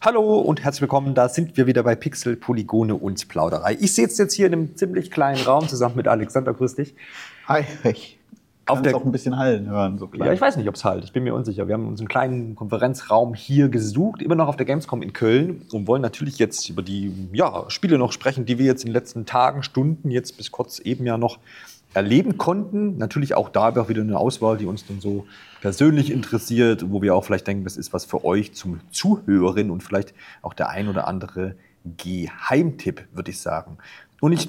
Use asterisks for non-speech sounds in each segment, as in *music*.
Hallo und herzlich willkommen. Da sind wir wieder bei Pixel, Polygone und Plauderei. Ich sitze jetzt hier in einem ziemlich kleinen Raum zusammen mit Alexander. Grüß dich. Hi, ich Auf kann der- es auch ein bisschen hallen hören, so klein. Ja, ich weiß nicht, ob es halt. Ich bin mir unsicher. Wir haben uns einen kleinen Konferenzraum hier gesucht, immer noch auf der Gamescom in Köln und wollen natürlich jetzt über die ja, Spiele noch sprechen, die wir jetzt in den letzten Tagen, Stunden, jetzt bis kurz eben ja noch erleben konnten. Natürlich auch da wäre wieder eine Auswahl, die uns dann so persönlich interessiert, wo wir auch vielleicht denken, das ist was für euch zum Zuhören und vielleicht auch der ein oder andere Geheimtipp, würde ich sagen. Und ich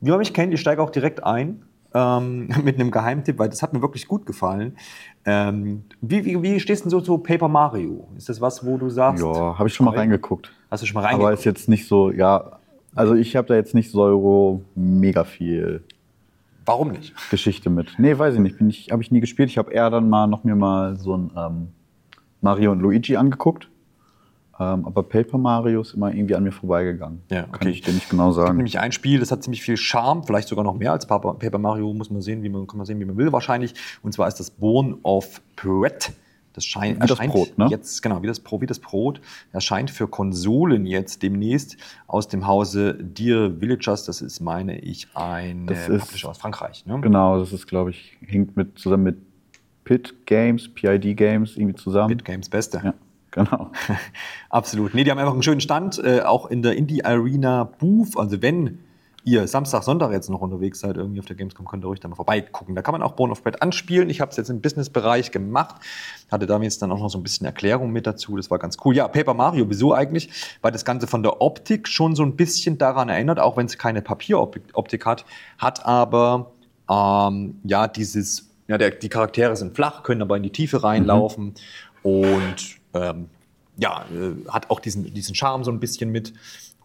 wie man mich kennt, ich steige auch direkt ein ähm, *laughs* mit einem Geheimtipp, weil das hat mir wirklich gut gefallen. Ähm, wie, wie, wie stehst du denn so zu Paper Mario? Ist das was, wo du sagst? Ja, habe ich schon mal reingeguckt. Hast du schon mal Aber reingeguckt? ist jetzt nicht so, ja, also ich habe da jetzt nicht so mega viel Warum nicht? Geschichte mit. Nee, weiß ich nicht, bin ich, habe ich nie gespielt. Ich habe eher dann mal noch mir mal so ein ähm, Mario und Luigi angeguckt. Ähm, aber Paper Mario ist immer irgendwie an mir vorbeigegangen. Ja, Kann okay. ich dir nicht genau Es gibt sagen. nämlich ein Spiel, das hat ziemlich viel Charme, vielleicht sogar noch mehr als Paper, Paper Mario, muss man sehen, wie man, kann man sehen, wie man will wahrscheinlich. Und zwar ist das Born of Pret. Das scheint, Wie das erscheint Brot, ne? jetzt, genau, wie das, wie das Brot, erscheint für Konsolen jetzt demnächst aus dem Hause Dear Villagers. Das ist, meine ich, ein Das äh, ist- Publisher aus Frankreich. Ne? Genau, das ist, glaube ich, hängt mit zusammen mit Pit Games, PID Games irgendwie zusammen. Bit Games Beste. Ja, genau. *laughs* Absolut. Nee, die haben einfach einen schönen Stand, äh, auch in der Indie Arena Booth. Also wenn ihr Samstag, Sonntag jetzt noch unterwegs seid, irgendwie auf der Gamescom, könnt ihr ruhig da mal vorbeigucken. Da kann man auch Born of Bread anspielen. Ich habe es jetzt im Business-Bereich gemacht. Hatte da jetzt dann auch noch so ein bisschen Erklärung mit dazu. Das war ganz cool. Ja, Paper Mario, wieso eigentlich? Weil das Ganze von der Optik schon so ein bisschen daran erinnert, auch wenn es keine Papieroptik Optik hat, hat aber ähm, ja dieses, ja, der, die Charaktere sind flach, können aber in die Tiefe reinlaufen und ähm, ja, äh, hat auch diesen, diesen Charme so ein bisschen mit.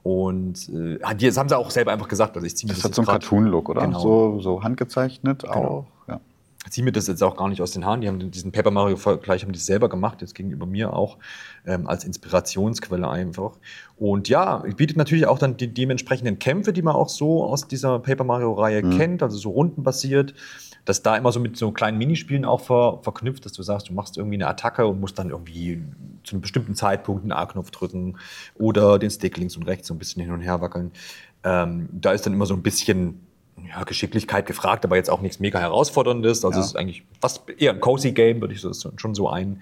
Und äh, das haben sie auch selber einfach gesagt. Also ich ziehe Das das, hat so einen Cartoon-Look, oder? Genau. So, so handgezeichnet auch. Ja. ziehe mir das jetzt auch gar nicht aus den Haaren. Die haben diesen Paper Mario Vergleich haben die selber gemacht, jetzt gegenüber mir auch ähm, als Inspirationsquelle einfach. Und ja, bietet natürlich auch dann die dementsprechenden Kämpfe, die man auch so aus dieser Paper Mario Reihe Mhm. kennt, also so rundenbasiert, dass da immer so mit so kleinen Minispielen auch ver, verknüpft, dass du sagst, du machst irgendwie eine Attacke und musst dann irgendwie zu einem bestimmten Zeitpunkt einen A-Knopf drücken oder den Stick links und rechts so ein bisschen hin und her wackeln. Ähm, da ist dann immer so ein bisschen ja, Geschicklichkeit gefragt, aber jetzt auch nichts mega herausforderndes. Also Ja. es ist eigentlich fast eher ein cozy Game, würde ich so, schon so ein,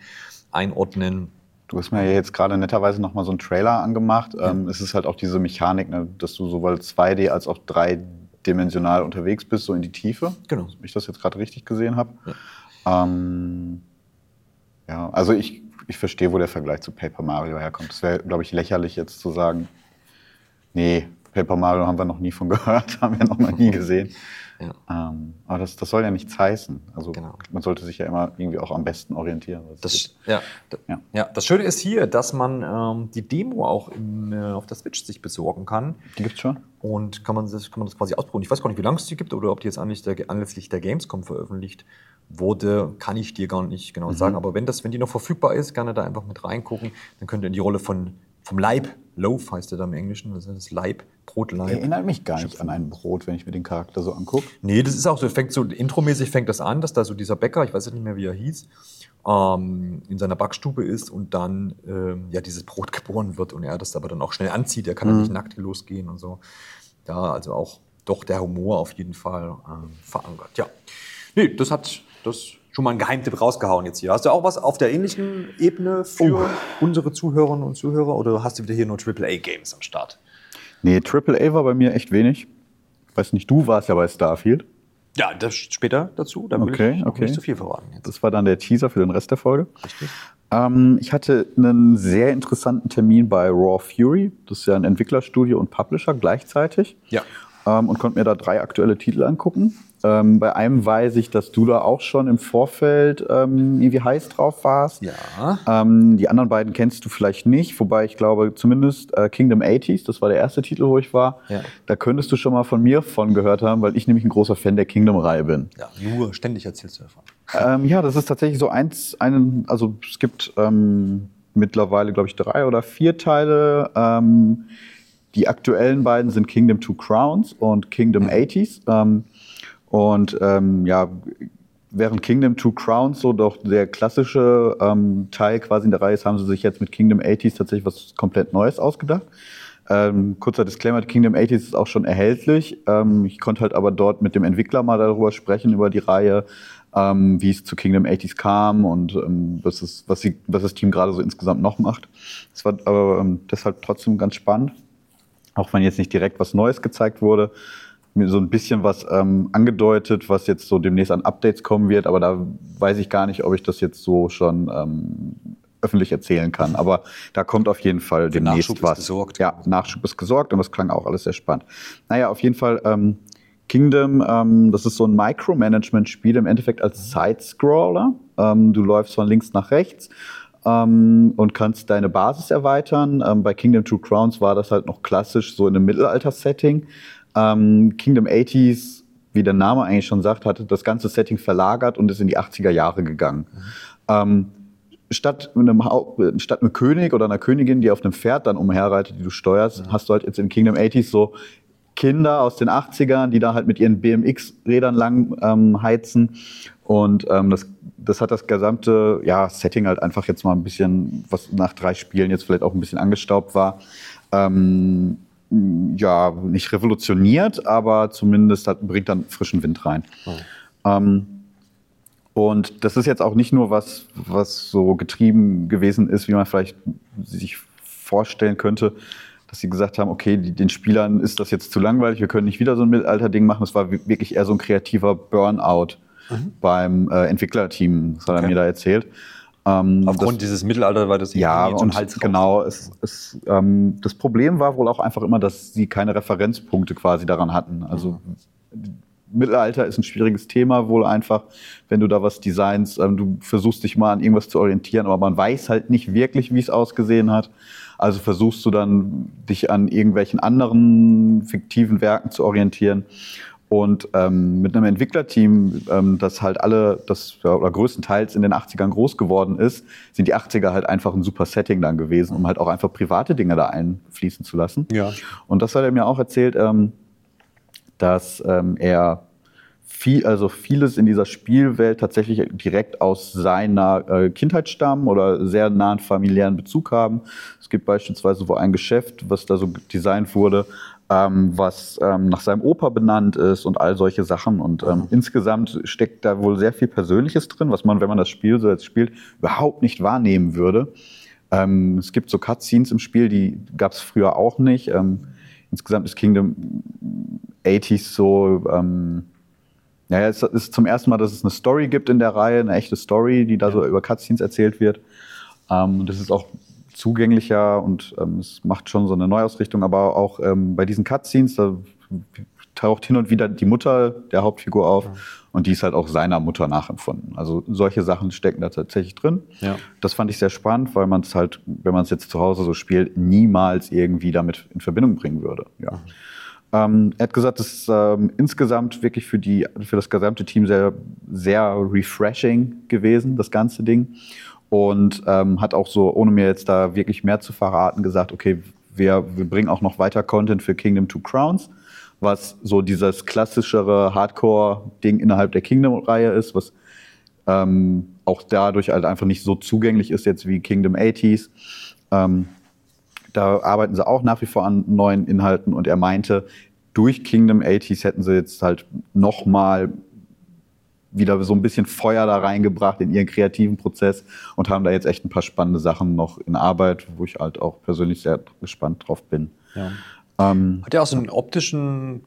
einordnen. Du hast mir ja jetzt gerade netterweise noch mal so einen Trailer angemacht. Ähm, es ist halt auch diese Mechanik, ne, dass du sowohl 2D als auch dreidimensional unterwegs bist, so in die Tiefe. Genau. Wenn ich das jetzt gerade richtig gesehen habe. Ja. Ähm, ja, also ich, ich verstehe, wo der Vergleich zu Paper Mario herkommt. Es wäre, glaube ich, lächerlich jetzt zu sagen, nee, Paper Mario haben wir noch nie von gehört, *laughs* haben wir noch mal nie gesehen. Ja. Ähm, aber das, das soll ja nichts heißen. Also Genau. man sollte sich ja immer irgendwie auch am besten orientieren. es Das, gibt. ja, Ja. ja. das Schöne ist hier, dass man ähm, die Demo auch im, äh, auf der Switch sich besorgen kann. Die gibt's schon? Und kann man, das, kann man das quasi ausprobieren. Ich weiß gar nicht, wie lange es die gibt oder ob die jetzt anlässlich der, anlässlich der Gamescom veröffentlicht wurde, kann ich dir gar nicht genau sagen. Aber wenn, das, wenn die noch verfügbar ist, gerne da einfach mit reingucken. Dann könnt ihr in die Rolle von, vom Leib, Loaf heißt der da im Englischen, das ist das Leib, Brotleib. Erinnert mich gar nicht an ein Brot, wenn ich mir den Charakter so angucke. Nee, das ist auch so, fängt so intromäßig fängt das an, dass da so dieser Bäcker, ich weiß jetzt nicht mehr, wie er hieß, ähm, in seiner Backstube ist und dann ähm, ja dieses Brot geboren wird und er das aber dann auch schnell anzieht. Er kann dann nicht nackt losgehen und so. Ja, also auch doch der Humor auf jeden Fall ähm, verankert. Ja. Nee, das hat das schon mal ein Geheimtipp rausgehauen jetzt hier. Hast du auch was auf der ähnlichen Ebene für unsere Zuhörerinnen und Zuhörer oder hast du wieder hier nur AAA-Games am Start? Nee, AAA war bei mir echt wenig. Ich weiß nicht, du warst ja bei Starfield. Ja, das später dazu. Da will Okay, ich okay. nicht zu viel verraten jetzt. Das war dann der Teaser für den Rest der Folge. Richtig. Ähm, ich hatte einen sehr interessanten Termin bei Raw Fury. Das ist ja ein Entwicklerstudio und Publisher gleichzeitig. Ja. Ähm, und konnte mir da drei aktuelle Titel angucken. Ähm, bei einem weiß ich, dass du da auch schon im Vorfeld ähm, irgendwie heiß drauf warst. Ja. Ähm, die anderen beiden kennst du vielleicht nicht, wobei ich glaube, zumindest äh, Kingdom 80s, das war der erste Titel, wo ich war. Ja. Da könntest du schon mal von mir von gehört haben, weil ich nämlich ein großer Fan der Kingdom-Reihe bin. Ja, nur ständig erzählst du davon. Ähm, ja, das ist tatsächlich so eins, einen, also es gibt ähm, mittlerweile, glaube ich, drei oder vier Teile. Die aktuellen beiden sind Kingdom Two Crowns und Kingdom 80s. Ähm, und ähm, ja, während Kingdom Two Crowns so doch der klassische ähm, Teil quasi in der Reihe ist, haben sie sich jetzt mit Kingdom 80s tatsächlich was komplett Neues ausgedacht. Ähm, kurzer Disclaimer, Kingdom 80s ist auch schon erhältlich. Ähm, ich konnte halt aber dort mit dem Entwickler mal darüber sprechen, über die Reihe, ähm, wie es zu Kingdom 80s kam und ähm, was, ist, was, sie, was das Team gerade so insgesamt noch macht. Es war aber ähm, deshalb trotzdem ganz spannend, auch wenn jetzt nicht direkt was Neues gezeigt wurde. Mir so ein bisschen was ähm, angedeutet, was jetzt so demnächst an Updates kommen wird, aber da weiß ich gar nicht, ob ich das jetzt so schon ähm, öffentlich erzählen kann. Aber da kommt auf jeden Fall demnächst Nachschub ist was. gesorgt. Ja, Nachschub ist gesorgt und das klang auch alles sehr spannend. Naja, auf jeden Fall ähm, Kingdom, ähm, das ist so ein Micromanagement-Spiel im Endeffekt als Side-Scroller. Ähm, du läufst von links nach rechts ähm, und kannst deine Basis erweitern. Ähm, bei Kingdom Two Crowns war das halt noch klassisch so in einem Mittelalter-Setting. Ähm, Kingdom 80s, wie der Name eigentlich schon sagt, hatte das ganze Setting verlagert und ist in die 80er Jahre gegangen. Ähm, statt mit einem, statt einem König oder einer Königin, die auf einem Pferd dann umherreitet, die du steuerst, hast du halt jetzt in Kingdom 80s so Kinder aus den 80ern, die da halt mit ihren BMX-Rädern lang ähm, heizen. Und ähm, das, das hat das gesamte ja, Setting halt einfach jetzt mal ein bisschen, was nach drei Spielen jetzt vielleicht auch ein bisschen angestaubt war, ähm, ja, nicht revolutioniert, aber zumindest hat, bringt dann frischen Wind rein. Ähm, und das ist jetzt auch nicht nur was, was so getrieben gewesen ist, wie man vielleicht sich vorstellen könnte, dass sie gesagt haben, okay, den Spielern ist das jetzt zu langweilig, wir können nicht wieder so ein Mittelalter-Ding machen. Das war wi- wirklich eher so ein kreativer Burnout beim äh, Entwicklerteam, das hat er Okay. mir da erzählt. Ähm, Aufgrund dieses Mittelalter war das ja, und Hals genau. Es, es, ähm, das Problem war wohl auch einfach immer, dass sie keine Referenzpunkte quasi daran hatten. Also Mittelalter ist ein schwieriges Thema, wohl einfach, wenn du da was designst. Ähm, du versuchst dich mal an irgendwas zu orientieren, aber man weiß halt nicht wirklich, wie es ausgesehen hat. Also versuchst du dann, dich an irgendwelchen anderen fiktiven Werken zu orientieren. Und ähm, mit einem Entwicklerteam, ähm, das halt alle, das ja, oder größtenteils in den 80ern groß geworden ist, sind die 80er halt einfach ein super Setting dann gewesen, um halt auch einfach private Dinge da einfließen zu lassen. Ja. Und das hat er mir auch erzählt, ähm, dass ähm, er viel, also vieles in dieser Spielwelt tatsächlich direkt aus seiner äh, Kindheit stammen oder sehr nahen familiären Bezug haben. Es gibt beispielsweise wo ein Geschäft, was da so designt wurde, ähm, was ähm, nach seinem Opa benannt ist und all solche Sachen. Und ähm, insgesamt steckt da wohl sehr viel Persönliches drin, was man, wenn man das Spiel so jetzt spielt, überhaupt nicht wahrnehmen würde. Ähm, es gibt so Cutscenes im Spiel, die gab es früher auch nicht. Ähm, insgesamt ist Kingdom 80s so, ähm, naja, es ist zum ersten Mal, dass es eine Story gibt in der Reihe, eine echte Story, die da so über Cutscenes erzählt wird. Ähm, und das ist auch zugänglicher und ähm, es macht schon so eine Neuausrichtung, aber auch ähm, bei diesen Cutscenes, da taucht hin und wieder die Mutter der Hauptfigur auf und die ist halt auch seiner Mutter nachempfunden. Also solche Sachen stecken da tatsächlich drin. Ja. Das fand ich sehr spannend, weil man es halt, wenn man es jetzt zu Hause so spielt, niemals irgendwie damit in Verbindung bringen würde. Ja. Ähm, er hat gesagt, das ist ähm, insgesamt wirklich für, die, für das gesamte Team sehr, sehr refreshing gewesen, das ganze Ding. Und ähm, hat auch so, ohne mir jetzt da wirklich mehr zu verraten, gesagt, okay, wir, wir bringen auch noch weiter Content für Kingdom Two Crowns, was so dieses klassischere Hardcore-Ding innerhalb der Kingdom-Reihe ist, was ähm, auch dadurch halt einfach nicht so zugänglich ist jetzt wie Kingdom 80s. Ähm, da arbeiten sie auch nach wie vor an neuen Inhalten und er meinte, durch Kingdom 80s hätten sie jetzt halt noch mal wieder so ein bisschen Feuer da reingebracht in ihren kreativen Prozess und haben da jetzt echt ein paar spannende Sachen noch in Arbeit, wo ich halt auch persönlich sehr gespannt drauf bin. Ja. Ähm, Hat er auch so einen optischen,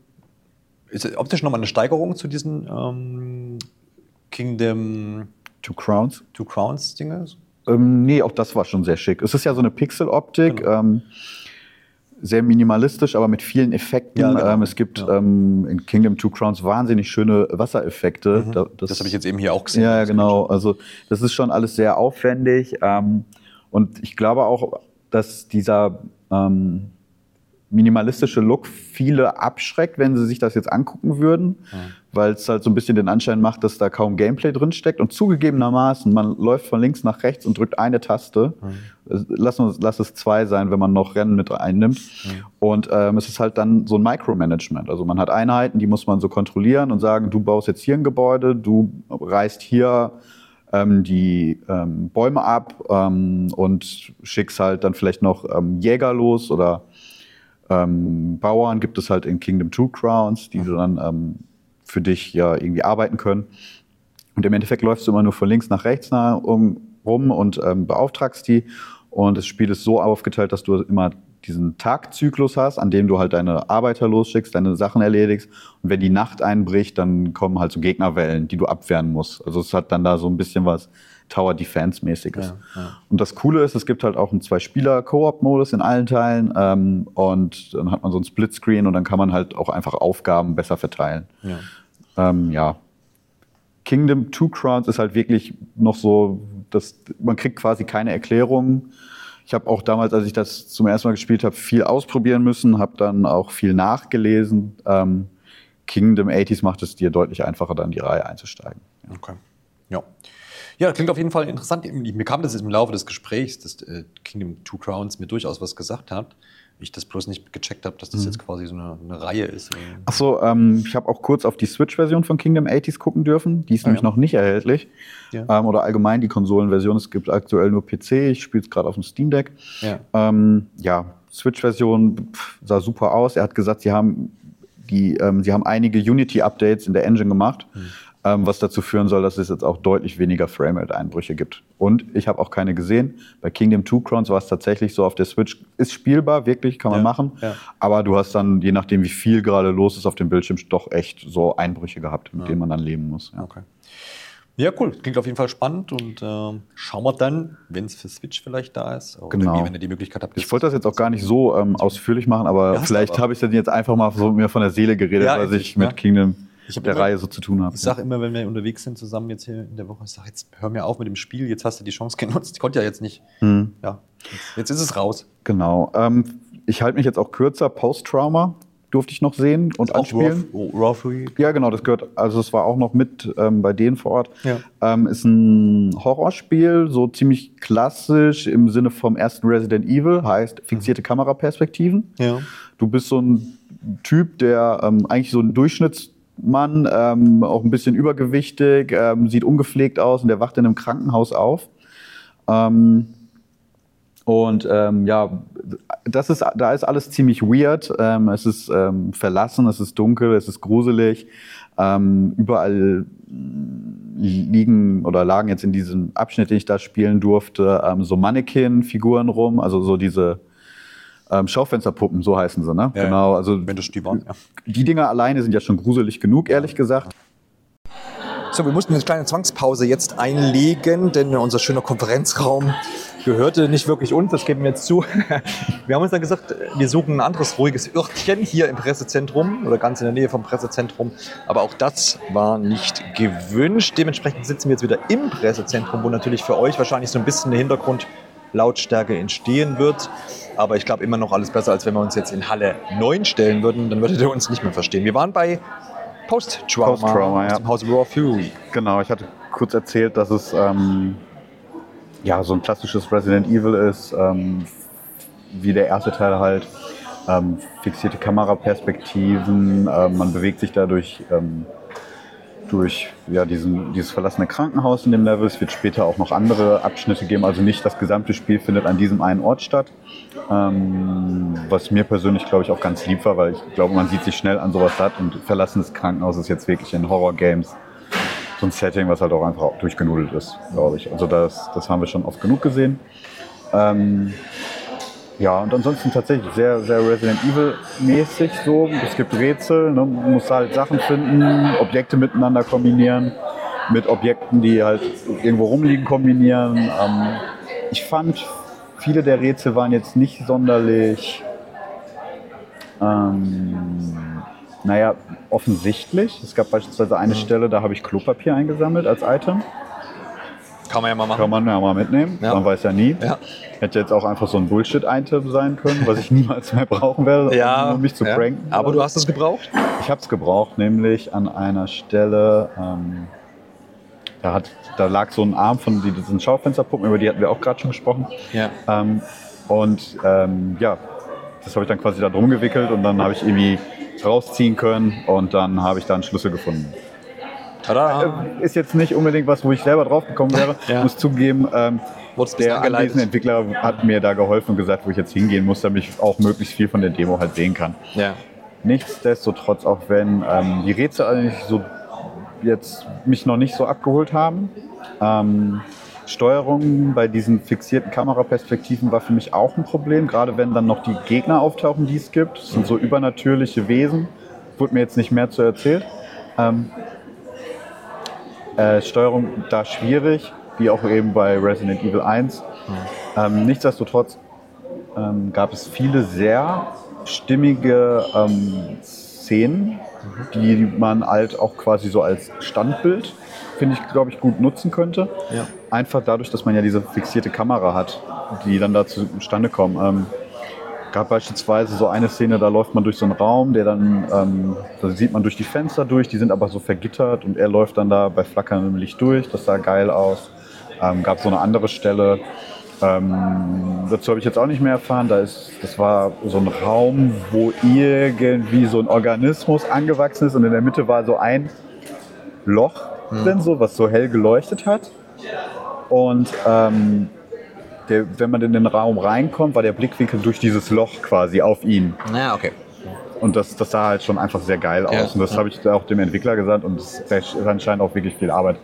ist optisch nochmal eine Steigerung zu diesen ähm, Kingdom Two Crowns? Two Crowns Dinge? Ähm, nee, auch das war schon sehr schick. Es ist ja so eine Pixel-Optik, Genau. ähm, sehr minimalistisch, aber mit vielen Effekten. Ja, genau. ähm, es gibt Ja. ähm, in Kingdom Two Crowns wahnsinnig schöne Wassereffekte. Da- Mhm. Das, habe ich jetzt eben hier auch Ja, ja, Das genau. Also das ist schon alles sehr aufwendig. Ähm, und ich glaube auch, dass dieser, ähm, minimalistische Look viele abschreckt, wenn sie sich das jetzt angucken würden, weil es halt so ein bisschen den Anschein macht, dass da kaum Gameplay drin steckt. Und zugegebenermaßen, man läuft von links nach rechts und drückt eine Taste. Lass, uns, lass es zwei sein, wenn man noch Rennen mit einnimmt. Und ähm, es ist halt dann so ein Micromanagement. Also man hat Einheiten, die muss man so kontrollieren und sagen, du baust jetzt hier ein Gebäude, du reißt hier ähm, die ähm, Bäume ab ähm, und schickst halt dann vielleicht noch ähm, Jäger los oder ähm, Bauern gibt es halt in Kingdom Two Crowns, die dann ähm, für dich ja irgendwie arbeiten können. Und im Endeffekt läufst du immer nur von links nach rechts nah, um, rum und ähm, beauftragst die. Und das Spiel ist so aufgeteilt, dass du immer diesen Tagzyklus hast, an dem du halt deine Arbeiter losschickst, deine Sachen erledigst. Und wenn die Nacht einbricht, dann kommen halt so Gegnerwellen, die du abwehren musst. Also es hat dann da so ein bisschen was Tower Defense-mäßiges. Ja, ja. Und das Coole ist, es gibt halt auch einen Zwei-Spieler-Koop-Modus in allen Teilen. Ähm, und dann hat man so ein Splitscreen und dann kann man halt auch einfach Aufgaben besser verteilen. Ja. Ähm, ja. Kingdom Two Crowns ist halt wirklich noch so, dass man kriegt quasi keine Erklärung. Ich habe auch damals, als ich das zum ersten Mal gespielt habe, viel ausprobieren müssen, habe dann auch viel nachgelesen. Ähm, Kingdom 80s macht es dir deutlich einfacher, dann die Reihe einzusteigen. Okay. Ja. Ja, klingt auf jeden Fall interessant. Mir kam das im Laufe des Gesprächs, dass äh, Kingdom Two Crowns mir durchaus was gesagt hat. Ich das bloß nicht gecheckt habe, dass das jetzt quasi so eine, eine Reihe ist. Ach so, ähm, ich habe auch kurz auf die Switch-Version von Kingdom 80s gucken dürfen. Die ist Ah, nämlich ja. noch nicht erhältlich. Ja. Ähm, oder allgemein die Konsolenversion. Es gibt aktuell nur PC. Ich spiele es gerade auf dem Steam Deck. Ja. Ähm, ja, Switch-Version sah super aus. Er hat gesagt, sie haben, die, ähm, sie haben einige Unity-Updates in der Engine gemacht, Hm. Ähm, was dazu führen soll, dass es jetzt auch deutlich weniger Framerate-Einbrüche gibt. Und ich habe auch keine gesehen. Bei Kingdom Two Crowns war es tatsächlich so auf der Switch, ist spielbar, wirklich, kann man Ja, machen. ja. Aber du hast dann, je nachdem, wie viel gerade los ist auf dem Bildschirm, doch echt so Einbrüche gehabt, mit denen man dann leben muss. Ja. Okay. Ja, cool. Klingt auf jeden Fall spannend und ähm, schauen wir dann, wenn es für Switch vielleicht da ist. Oder Genau. wenn ihr die Möglichkeit habt. Ich wollte das jetzt auch gar nicht so ähm, ausführlich machen, aber Ja, vielleicht habe ich dann jetzt einfach mal so mir von der Seele geredet, Ja, weil ich- mit ja. Kingdom Ich der immer- Reihe so zu tun habe. Ich sage immer, wenn wir unterwegs sind zusammen jetzt hier in der Woche, ich sage jetzt, hör mir auf mit dem Spiel, jetzt hast du die Chance genutzt. Ich konnte ja jetzt nicht. Hm. Ja, jetzt, jetzt ist es raus. Genau. Ähm, ich halte mich jetzt auch kürzer. Post-Trauma durfte ich noch sehen und anspielen. Raw, Raw Free. Ja, genau, das gehört, also es war auch noch mit ähm, bei denen vor Ort. Ja. Ähm, ist ein Horrorspiel, so ziemlich klassisch im Sinne vom ersten Resident Evil, heißt fixierte Kameraperspektiven. Ja. Du bist so ein Typ, der ähm, eigentlich so ein Durchschnittsmann, ähm, auch ein bisschen übergewichtig, ähm, sieht ungepflegt aus und der wacht in einem Krankenhaus auf. Ähm, und ähm, ja, das ist, da ist alles ziemlich weird. Ähm, es ist ähm, verlassen, es ist dunkel, es ist gruselig. Ähm, überall liegen oder lagen jetzt in diesem Abschnitt, den ich da spielen durfte, ähm, so Mannequin-Figuren rum, also so diese ähm, Schaufensterpuppen, so heißen sie, ne? Ja, genau, also Wenn das die waren. Ja. die Dinger alleine sind ja schon gruselig genug, ehrlich gesagt. So, wir mussten eine kleine Zwangspause jetzt einlegen, denn unser schöner Konferenzraum gehörte nicht wirklich uns, das geben wir jetzt zu. *laughs* Wir haben uns dann gesagt, wir suchen ein anderes ruhiges Örtchen hier im Pressezentrum oder ganz in der Nähe vom Pressezentrum. Aber auch das war nicht gewünscht. Dementsprechend sitzen wir jetzt wieder im Pressezentrum, wo natürlich für euch wahrscheinlich so ein bisschen eine Hintergrundlautstärke entstehen wird. Aber ich glaube immer noch alles besser, als wenn wir uns jetzt in Halle 9 stellen würden. Dann würdet ihr uns nicht mehr verstehen. Wir waren bei Post-Trauma, Post-Trauma, aus ja. dem Haus Raw Fury. Genau, ich hatte kurz erzählt, dass es ähm, ja so ein klassisches Resident Evil ist, ähm, wie der erste Teil halt. Ähm, fixierte Kameraperspektiven, ähm, man bewegt sich dadurch ähm, durch ja, diesen, dieses verlassene Krankenhaus in dem Level. Es wird später auch noch andere Abschnitte geben, also nicht das gesamte Spiel findet an diesem einen Ort statt. Ähm, was mir persönlich, glaube ich, auch ganz lieb war, weil ich glaube, man sieht sich schnell an sowas satt und verlassenes Krankenhaus ist jetzt wirklich in Horror-Games so ein Setting, was halt auch einfach durchgenudelt ist, glaube ich. Also das, das haben wir schon oft genug gesehen. Ähm, ja, und ansonsten tatsächlich sehr, sehr Resident Evil-mäßig so. Es gibt Rätsel, ne? man muss halt Sachen finden, Objekte miteinander kombinieren, mit Objekten, die halt irgendwo rumliegen, kombinieren. Ähm, ich fand, viele der Rätsel waren jetzt nicht sonderlich, ähm, naja, offensichtlich. Es gab beispielsweise eine Stelle, da habe ich Klopapier eingesammelt als Item. Kann man ja mal machen. Kann man ja mal mitnehmen. Ja. Man weiß ja nie. Ja. Hätte jetzt auch einfach so ein Bullshit-Item sein können, was ich *laughs* niemals mehr brauchen werde, um mich zu ja. pranken. Aber du hast es gebraucht? Ich habe es gebraucht, nämlich an einer Stelle, ähm, da, hat, da lag so ein Arm von diesen Schaufensterpuppen, über die hatten wir auch gerade schon gesprochen. Ja. Ähm, und ähm, ja, das habe ich dann quasi da drum gewickelt und dann habe ich irgendwie rausziehen können und dann habe ich da einen Schlüssel gefunden. Tada. Ist jetzt nicht unbedingt was, wo ich selber drauf gekommen wäre. *laughs* Ja. Muss zugeben, ähm, der anwesende Entwickler hat mir da geholfen und gesagt, wo ich jetzt hingehen muss, damit ich auch möglichst viel von der Demo halt sehen kann. Ja. Nichtsdestotrotz, auch wenn ähm, die Rätsel eigentlich so jetzt mich noch nicht so abgeholt haben, ähm, Steuerung bei diesen fixierten Kameraperspektiven war für mich auch ein Problem, gerade wenn dann noch die Gegner auftauchen, die es gibt. Das sind so übernatürliche Wesen. Wurde mir jetzt nicht mehr zu erzählt. Ähm, äh, Steuerung da schwierig, wie auch eben bei Resident Evil 1. Ähm, nichtsdestotrotz ähm, gab es viele sehr stimmige ähm, Szenen, die man halt auch quasi so als Standbild, finde ich, glaube ich, gut nutzen könnte. Ja. Einfach dadurch, dass man ja diese fixierte Kamera hat, die dann da zustande kommen. Gab beispielsweise so eine Szene, da läuft man durch so einen Raum, der dann, ähm, da sieht man durch die Fenster durch, die sind aber so vergittert und er läuft dann da bei flackerndem Licht durch, das sah geil aus. Ähm, gab so eine andere Stelle, ähm, dazu habe ich jetzt auch nicht mehr erfahren, da ist, das war so ein Raum, wo irgendwie so ein Organismus angewachsen ist und in der Mitte war so ein Loch drin, so, was so hell geleuchtet hat. Und ähm, der, wenn man in den Raum reinkommt, war der Blickwinkel durch dieses Loch quasi auf ihn. Ja, okay. Und das, das sah halt schon einfach sehr geil Ja, aus. Und das ja. habe ich auch dem Entwickler gesagt. Und es ist anscheinend auch wirklich viel Arbeit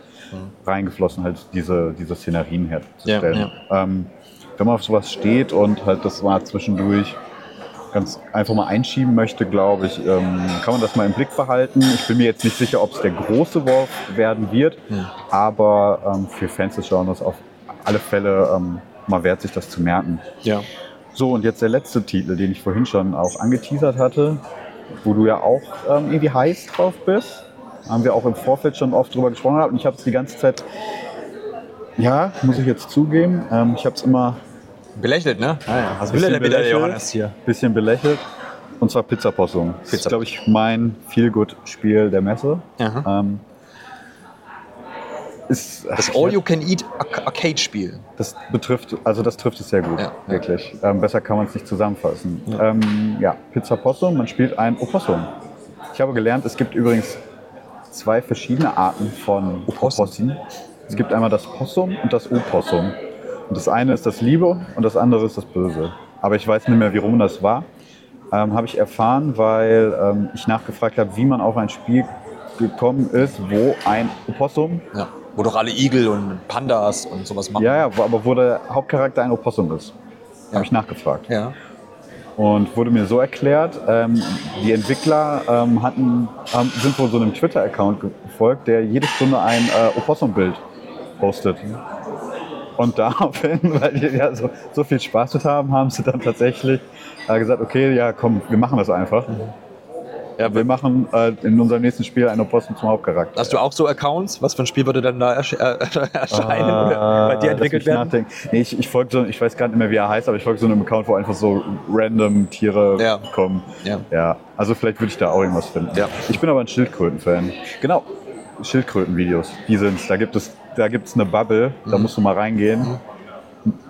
reingeflossen, halt diese, diese Szenerien herzustellen. Ähm, wenn man auf sowas steht und halt das mal zwischendurch ganz einfach mal einschieben möchte, glaube ich, ähm, kann man das mal im Blick behalten. Ich bin mir jetzt nicht sicher, ob es der große Wurf werden wird, aber ähm, für Fans des Genres auf alle Fälle ähm, mal wert, sich das zu merken. Ja. So, und jetzt der letzte Titel, den ich vorhin schon auch angeteasert hatte, wo du ja auch ähm, irgendwie heiß drauf bist. Haben wir auch im Vorfeld schon oft drüber gesprochen gehabt. und ich habe es die ganze Zeit, ja, muss ich jetzt zugeben, ähm, ich habe es immer Belächelt, ne? Ah, ja. Will bisschen der wieder, der belächelt. Johannes hier? ein bisschen belächelt. Und zwar Pizza Possum. Das ist, Pizza glaube ich, mein Feelgood-Spiel der Messe. Aha. Ähm, ist, Das All-You-Can-Eat-Arcade-Spiel. Das betrifft, also das trifft es sehr gut, Ja, ja. wirklich. Ähm, besser kann man es nicht zusammenfassen. Ja. Ähm, ja, Pizza Possum, man spielt ein Opossum. Ich habe gelernt, es gibt übrigens zwei verschiedene Arten von Opossum. Es gibt einmal das Possum und das Opossum. Und das eine ist das Liebe und das andere ist das Böse. Aber ich weiß nicht mehr, wie rum das war. Ähm, habe ich erfahren, weil ähm, ich nachgefragt habe, wie man auf ein Spiel gekommen ist, wo ein Opossum Ja. Wo doch alle Igel und Pandas und sowas machen. ja, ja, aber wo der Hauptcharakter ein Opossum ist. Ja. Habe ich nachgefragt. Ja. Und wurde mir so erklärt, ähm, die Entwickler ähm, hatten, haben, sind wohl so einem Twitter-Account gefolgt, der jede Stunde ein äh, Opossum-Bild postet. Und daraufhin, *laughs* weil die ja so, so viel Spaß mit haben, haben sie dann tatsächlich äh, gesagt, okay, ja komm, wir machen das einfach. Ja, wir machen äh, in unserem nächsten Spiel ein Opossum zum Hauptcharakter. Hast du auch so Accounts? Was für ein Spiel würde dann da ersche äh, *laughs* erscheinen oder bei dir entwickelt werden? nachdenken. Nee, ich, ich folge so, ich weiß gar nicht mehr, wie er heißt, aber ich folge so einem Account, wo einfach so random Tiere Ja. kommen. Ja. ja. Also vielleicht würde ich da auch irgendwas finden. Ja. Ich bin aber ein Schildkröten-Fan. Genau. Schildkröten-Videos. Die sind's. Da gibt es, da gibt's eine Bubble, da Mhm. musst du mal reingehen.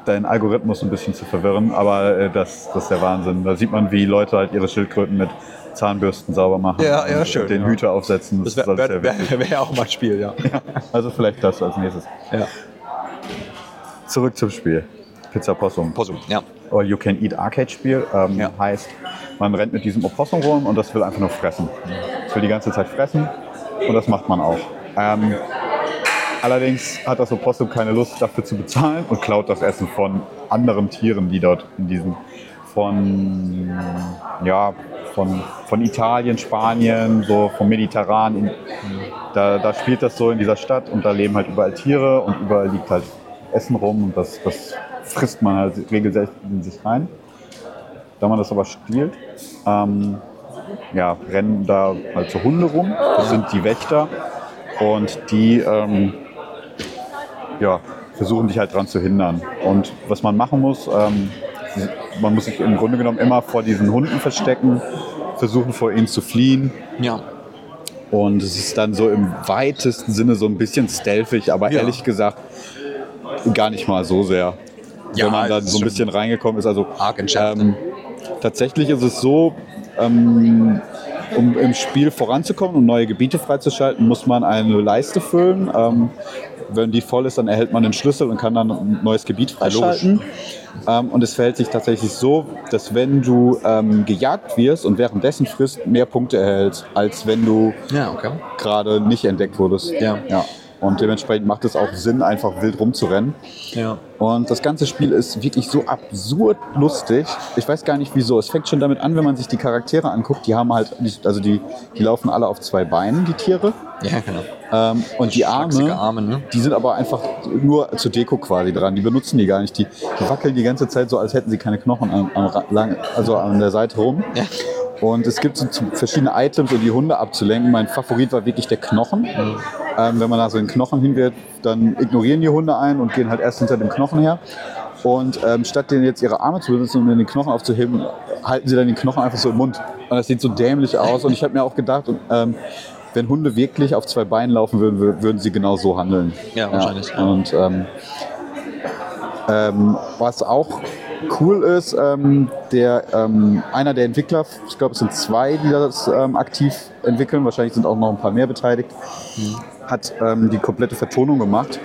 Dein Algorithmus ein bisschen zu verwirren, aber äh, das, das ist der Wahnsinn. Da sieht man, wie Leute halt ihre Schildkröten mit Zahnbürsten sauber machen. Ja, ja, schön, Den ja. Hüter aufsetzen. Das wäre wär, wär, wär ja auch mal ein Spiel, ja. *laughs* Also vielleicht das als nächstes. ja. Zurück zum Spiel. Pizza Possum. Possum, ja. All You Can Eat Arcade Spiel ähm, Ja. heißt, man rennt mit diesem Opossum rum und das will einfach nur fressen. Es will die ganze Zeit fressen und das macht man auch. Ähm, allerdings hat das Opossum keine Lust dafür zu bezahlen und klaut das Essen von anderen Tieren, die dort in diesem von ja von, von Italien, Spanien, so vom Mediterran. In, da, da spielt das so in dieser Stadt und da leben halt überall Tiere und überall liegt halt Essen rum und das, das frisst man halt regelmäßig in sich rein. Da man das aber spielt, ähm, ja, rennen da halt so Hunde rum. Das sind die Wächter und die ähm, ja, versuchen dich halt daran zu hindern. Und was man machen muss, ähm, man muss sich im Grunde genommen immer vor diesen Hunden verstecken, versuchen vor ihnen zu fliehen. Ja. Und es ist dann so im weitesten Sinne so ein bisschen stealthig, aber Ja. ehrlich gesagt gar nicht mal so sehr. Ja, wenn man ist so ein bisschen reingekommen ist. Also ähm, tatsächlich ist es so, ähm, um im Spiel voranzukommen und neue Gebiete freizuschalten, muss man eine Leiste füllen. Ähm, wenn die voll ist, dann erhält man den Schlüssel und kann dann ein neues Gebiet freischalten. Ähm, und es verhält sich tatsächlich so, dass wenn du ähm, gejagt wirst und währenddessen frisst, mehr Punkte erhältst, als wenn du Ja, okay. gerade nicht entdeckt wurdest. Ja. ja. Und dementsprechend macht es auch Sinn, einfach wild rumzurennen. Ja. Und das ganze Spiel ist wirklich so absurd lustig. Ich weiß gar nicht wieso. Es fängt schon damit an, wenn man sich die Charaktere anguckt. Die haben halt, also die, die laufen alle auf zwei Beinen, die Tiere. Ja, genau. Ähm, und die Arme, Arme, ne? die sind aber einfach nur zur Deko quasi dran. Die benutzen die gar nicht. Die, wackeln die ganze Zeit so, als hätten sie keine Knochen am, am, lang, also an der Seite rum. Ja. Und es gibt so verschiedene Items, um die Hunde abzulenken. Mein Favorit war wirklich der Knochen. Ähm, wenn man da so den Knochen hinwirft, dann ignorieren die Hunde ein und gehen halt erst hinter dem Knochen her. Und ähm, statt denen jetzt ihre Arme zu benutzen, um den Knochen aufzuheben, halten sie dann den Knochen einfach so im Mund. Und das sieht so dämlich aus. Und ich habe mir auch gedacht, ähm, wenn Hunde wirklich auf zwei Beinen laufen würden, wür- würden sie genau so handeln. Ja, wahrscheinlich, ja. Und ähm, ähm, was auch cool ist, ähm, der, ähm, einer der Entwickler, ich glaube es sind zwei, die das ähm, aktiv entwickeln, wahrscheinlich sind auch noch ein paar mehr beteiligt, hat ähm, die komplette Vertonung gemacht.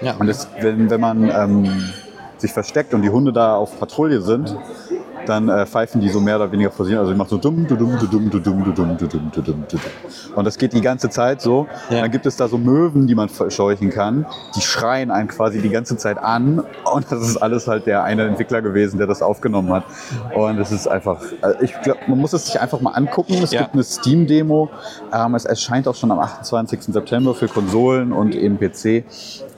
Ja. Und das, wenn, wenn man ähm, sich versteckt und die Hunde da auf Patrouille sind, dann äh, pfeifen die so mehr oder weniger vor sich hin. Also die machen so dumm, du dumm, du dumm, du dumm, du dumm, du dumm, du dumm, du dumm. Und das geht die ganze Zeit so. Ja. Dann gibt es da so Möwen, die man verscheuchen kann. Die schreien einen quasi die ganze Zeit an. Und das ist alles halt der eine Entwickler gewesen, der das aufgenommen hat. Und es ist einfach, also ich glaube, man muss es sich einfach mal angucken. Es Ja. gibt eine Steam-Demo. Ähm, es erscheint auch schon am 28. September für Konsolen und eben PC.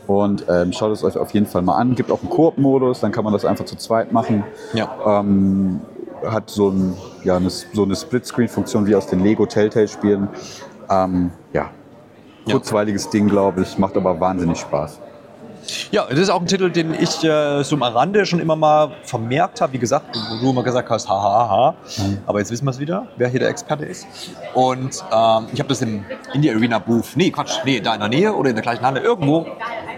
Und ähm, schaut es euch auf jeden Fall mal an. Gibt auch einen Koop-Modus, dann kann man das einfach zu zweit machen. Ja. Ähm, hat so, ein, ja, eine, so eine Splitscreen-Funktion wie aus den Lego Telltale-Spielen. Ähm, ja, Ja. kurzweiliges Ding, glaube ich, macht aber wahnsinnig Spaß. Ja, das ist auch ein Titel, den ich äh, so am Rande schon immer mal vermerkt habe. Wie gesagt, wo du immer gesagt hast, haha, haha. Aber jetzt wissen wir es wieder, wer hier der Experte ist. Und ähm, ich habe das im Indie Arena Booth, nee, Quatsch, nee, da in der Nähe oder in der gleichen Halle, irgendwo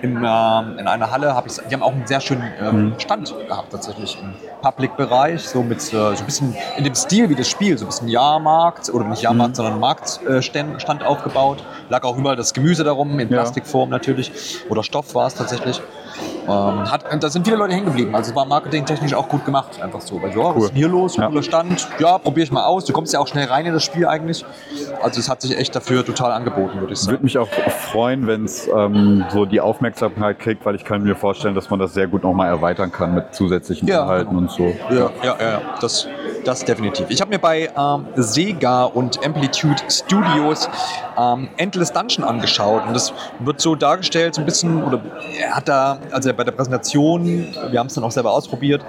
im, ähm, in einer Halle habe ich die haben auch einen sehr schönen ähm, Stand gehabt, tatsächlich im Public-Bereich, so mit äh, so ein bisschen in dem Stil wie das Spiel, so ein bisschen Jahrmarkt oder nicht Jahrmarkt, sondern Marktstand Stand aufgebaut. Lag auch überall das Gemüse darum, in Ja. Plastikform natürlich. Oder Stoff war es tatsächlich tatsächlich. Ähm, hat, da sind viele Leute hängen geblieben. Also es war marketingtechnisch auch gut gemacht, einfach so. Weil, ja, was ist denn hier los? Ja. Cooler Stand. Ja, probier ich mal aus. Du kommst ja auch schnell rein in das Spiel eigentlich. Also es hat sich echt dafür total angeboten, würde ich sagen. Würde mich auch freuen, wenn es ähm, so die Aufmerksamkeit kriegt, weil ich kann mir vorstellen, dass man das sehr gut nochmal erweitern kann mit zusätzlichen Ja, Inhalten genau. und so. Ja, ja, ja, ja. Das, das definitiv. Ich habe mir bei ähm, Sega und Amplitude Studios ähm, Endless Dungeon angeschaut und das wird so dargestellt, so ein bisschen, oder er hat da, also bei der Präsentation, wir haben es dann auch selber ausprobiert,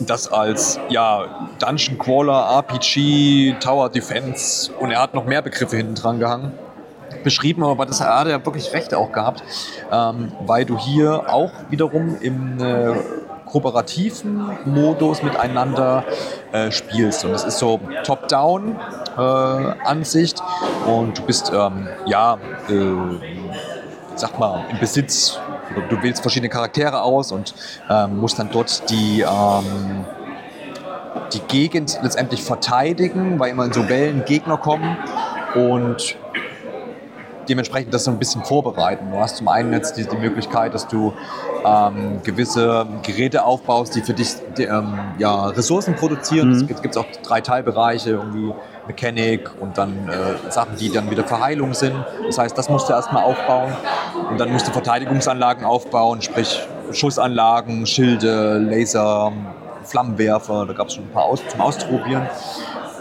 das als ja, Dungeon Crawler, RPG, Tower Defense und er hat noch mehr Begriffe hinten dran gehangen beschrieben, aber das hat er wirklich recht auch gehabt, ähm, weil du hier auch wiederum im äh, kooperativen Modus miteinander äh, spielst. Und es ist so Top-Down-Ansicht und du bist, ähm, ja, äh, sag mal, im Besitz, du wählst verschiedene Charaktere aus und ähm, musst dann dort die, ähm, die Gegend letztendlich verteidigen, weil immer in so Wellen Gegner kommen und dementsprechend das so ein bisschen vorbereiten. Du hast zum einen jetzt die, die Möglichkeit, dass du ähm, gewisse Geräte aufbaust, die für dich die, ähm, ja, Ressourcen produzieren. Es gibt gibt's auch drei Teilbereiche, irgendwie Mechanik und dann äh, Sachen, die dann wieder für Heilung sind. Das heißt, das musst du erstmal aufbauen und dann musst du Verteidigungsanlagen aufbauen, sprich Schussanlagen, Schilde, Laser, Flammenwerfer, da gab es schon ein paar aus, zum Ausprobieren.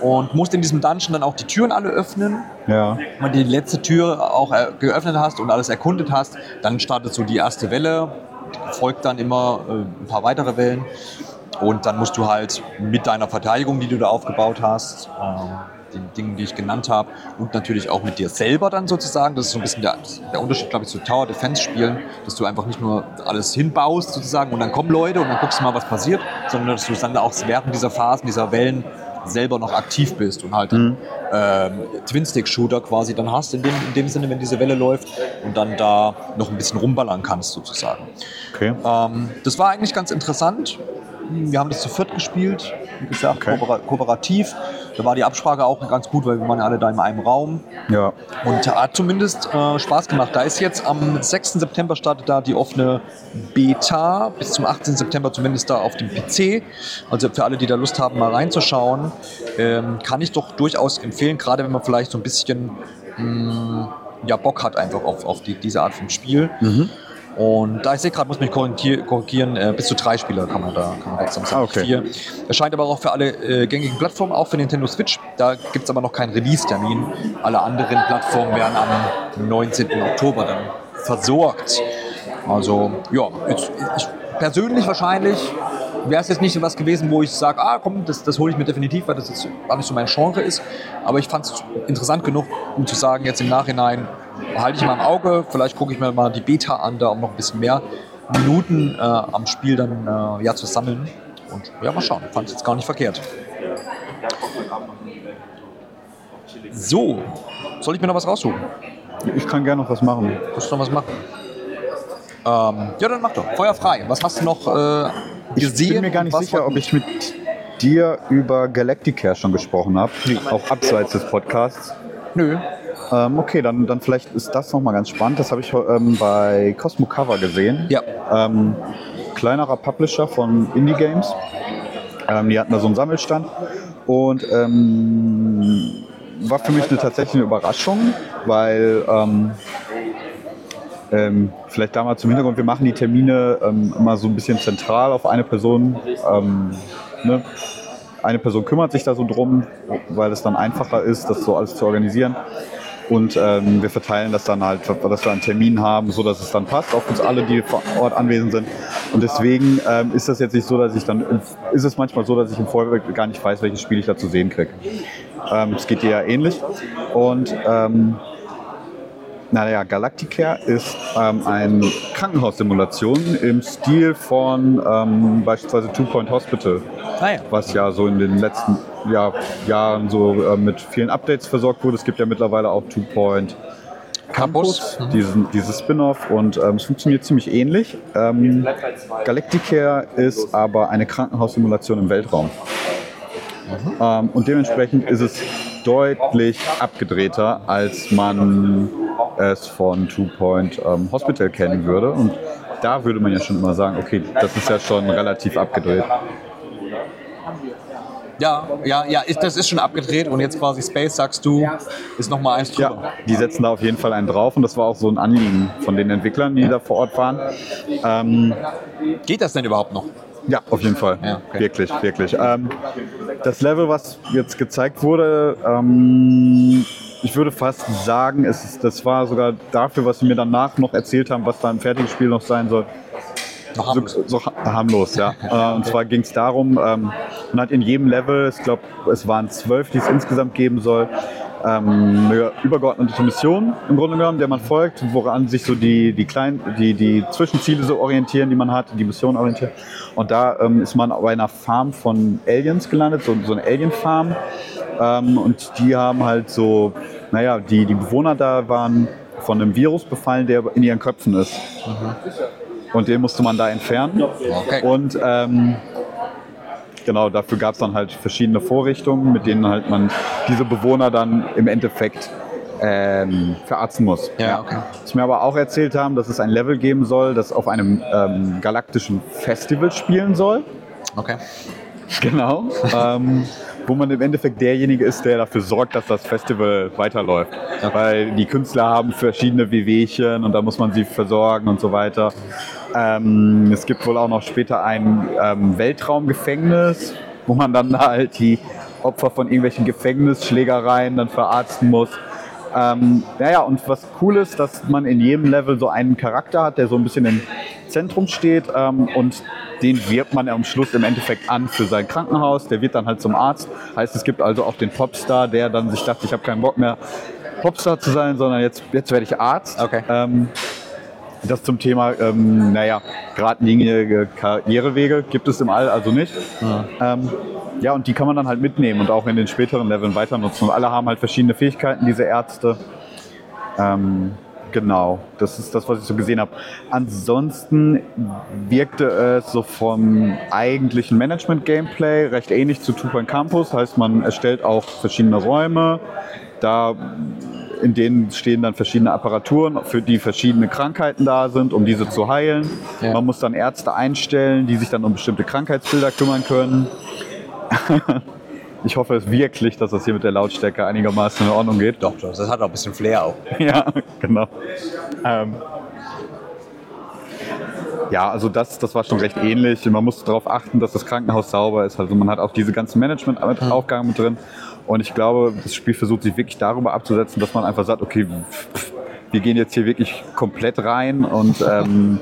Und musst in diesem Dungeon dann auch die Türen alle öffnen Ja. wenn du die letzte Tür auch äh, geöffnet hast und alles erkundet hast, dann startet so die erste Welle, folgt dann immer äh, ein paar weitere Wellen und dann musst du halt mit deiner Verteidigung, die du da aufgebaut hast, ähm, den Dingen, die ich genannt habe und natürlich auch mit dir selber dann sozusagen. Das ist so ein bisschen der, der Unterschied, glaube ich, zu Tower Defense Spielen, dass du einfach nicht nur alles hinbaust sozusagen und dann kommen Leute und dann guckst du mal, was passiert, sondern dass du dann auch während dieser Phasen, dieser Wellen selber noch aktiv bist und halt mhm. ähm, Twin-Stick-Shooter quasi dann hast, in dem, in dem Sinne, wenn diese Welle läuft und dann da noch ein bisschen rumballern kannst sozusagen. Okay. Ähm, das war eigentlich ganz interessant. Wir haben das zu viert gespielt, wie gesagt, okay. kooperativ. Da war die Absprache auch ganz gut, weil wir waren alle da in einem Raum. Ja. Und hat zumindest äh, Spaß gemacht. Da ist jetzt am 6. September startet da die offene Beta, bis zum 18. September zumindest da auf dem PC. Also für alle, die da Lust haben, mal reinzuschauen, ähm, kann ich doch durchaus empfehlen, gerade wenn man vielleicht so ein bisschen mh, mm, ja, Bock hat einfach auf, auf die, diese Art von Spiel. Mhm. Und da ich sehe gerade, muss mich korrigieren, äh, bis zu drei Spieler kann man da, kann man da zusammen ah, okay. Vier. Erscheint aber auch für alle äh, gängigen Plattformen, auch für Nintendo Switch. Da gibt es aber noch keinen Release-Termin. Alle anderen Plattformen werden am 19. Oktober dann versorgt. Also, ja, ich, ich persönlich wahrscheinlich wäre es jetzt nicht so was gewesen, wo ich sage, ah komm, das, das hole ich mir definitiv, weil das jetzt gar nicht so mein Genre ist. Aber ich fand es interessant genug, um zu sagen, jetzt im Nachhinein, halte ich mal im Auge. Vielleicht gucke ich mir mal die Beta an, da um noch ein bisschen mehr Minuten äh, am Spiel dann äh, ja, zu sammeln. Und ja, mal schauen. Fand es jetzt gar nicht verkehrt. So, soll ich mir noch was raussuchen? Ich kann gerne noch was machen. Willst du noch was machen? Ähm, ja, dann mach doch. Feuer frei. Was hast du noch äh, gesehen? Ich bin mir gar nicht sicher, ob ich mit dir über Galacticare schon gesprochen habe. Nee. Auch abseits des Podcasts. Nö. Ähm, okay, dann, dann vielleicht ist das nochmal ganz spannend. Das habe ich ähm, bei Cosmo Cover gesehen. Ja. Ähm, kleinerer Publisher von Indie Games. Ähm, die hatten da so einen Sammelstand. Und ähm, war für mich eine tatsächliche Überraschung, weil ähm, vielleicht damals zum Hintergrund, wir machen die Termine ähm, immer so ein bisschen zentral auf eine Person. Ähm, ne? Eine Person kümmert sich da so drum, weil es dann einfacher ist, das so alles zu organisieren. Und ähm, wir verteilen das dann halt, dass wir einen Termin haben, so dass es dann passt auf uns alle, die vor Ort anwesend sind. Und deswegen ähm, ist das jetzt nicht so, dass ich dann, ist es manchmal so, dass ich im Vorfeld gar nicht weiß, welches Spiel ich da zu sehen kriege. Ähm, es geht dir ja ähnlich. Und ähm, naja, Galacticare ist ähm, eine Krankenhaussimulation im Stil von ähm, beispielsweise Two Point Hospital, ah ja. was ja so in den letzten Jahr, Jahren so äh, mit vielen Updates versorgt wurde. Es gibt ja mittlerweile auch Two Point Campus, mhm. diesen, dieses Spin-off und ähm, es funktioniert ziemlich ähnlich. Ähm, Galacticare ist aber eine Krankenhaussimulation im Weltraum. Mhm. Ähm, und dementsprechend ist es deutlich abgedrehter, als man es von Two Point ähm, Hospital kennen würde. Und da würde man ja schon immer sagen, okay, das ist ja schon relativ abgedreht. Ja, ja, ja, ist, das ist schon abgedreht und jetzt quasi Space, sagst du, ist nochmal eins drüber. Ja, die setzen da auf jeden Fall einen drauf und das war auch so ein Anliegen von den Entwicklern, die da vor Ort waren. Ähm, Geht das denn überhaupt noch? Ja, auf jeden Fall. Ja, okay. Wirklich, wirklich. Ähm, das Level, was jetzt gezeigt wurde, ähm, ich würde fast sagen, es ist, das war sogar dafür, was sie mir danach noch erzählt haben, was da im fertigen Spiel noch sein soll. So, so, harmlos, ja. *laughs* Äh, und zwar ging es darum, ähm, man hat in jedem Level, ich glaube, es waren zwölf, die es insgesamt geben soll, ähm, eine übergeordnete Mission im Grunde genommen, der man folgt, woran sich so die, die, kleinen, die, die Zwischenziele so orientieren, die man hat, die Mission orientiert. Und da ähm, ist man bei einer Farm von Aliens gelandet, so, so eine Alien-Farm. Ähm, und die haben halt so, naja, die, die Bewohner da waren von einem Virus befallen, der in ihren Köpfen ist. Mhm. Und den musste man da entfernen. Okay. Und ähm, genau, dafür gab es dann halt verschiedene Vorrichtungen, mit denen halt man diese Bewohner dann im Endeffekt ähm, verarzten muss. Ja, okay. Was mir aber auch erzählt haben, dass es ein Level geben soll, das auf einem ähm, galaktischen Festival spielen soll. Okay. *laughs* Genau. ähm, wo man im Endeffekt derjenige ist, der dafür sorgt, dass das Festival weiterläuft. Okay. Weil die Künstler haben verschiedene Wehwehchen und da muss man sie versorgen und so weiter. Ähm, es gibt wohl auch noch später ein ähm, Weltraumgefängnis, wo man dann halt die Opfer von irgendwelchen Gefängnisschlägereien dann verarzten muss. Ähm, naja, und was cool ist, dass man in jedem Level so einen Charakter hat, der so ein bisschen den Zentrum steht ähm, und den wirbt man am Schluss im Endeffekt an für sein Krankenhaus. Der wird dann halt zum Arzt. Heißt, es gibt also auch den Popstar, der dann sich dachte, ich habe keinen Bock mehr Popstar zu sein, sondern jetzt, jetzt werde ich Arzt. Okay. Ähm, das zum Thema, ähm, naja, geradlinige Karrierewege gibt es im All also nicht. Ähm, ja, und die kann man dann halt mitnehmen und auch in den späteren Leveln weiter nutzen. Und alle haben halt verschiedene Fähigkeiten, diese Ärzte. Ähm, genau, das ist das, was ich so gesehen habe. Ansonsten wirkte es so vom eigentlichen Management-Gameplay recht ähnlich zu Point Campus. Heißt, man erstellt auch verschiedene Räume. Da in denen stehen dann verschiedene Apparaturen, für die verschiedene Krankheiten da sind, um diese zu heilen. Ja. Man muss dann Ärzte einstellen, die sich dann um bestimmte Krankheitsbilder kümmern können. *laughs* Ich hoffe es wirklich, dass das hier mit der Lautstärke einigermaßen in Ordnung geht. Doch, das hat auch ein bisschen Flair auch. *laughs* Ja, genau. Ähm, ja, also das, das war schon recht ähnlich. Man muss darauf achten, dass das Krankenhaus sauber ist. Also man hat auch diese ganzen Management-Aufgaben mit drin. Und ich glaube, das Spiel versucht sich wirklich darüber abzusetzen, dass man einfach sagt, okay, wir gehen jetzt hier wirklich komplett rein und ähm,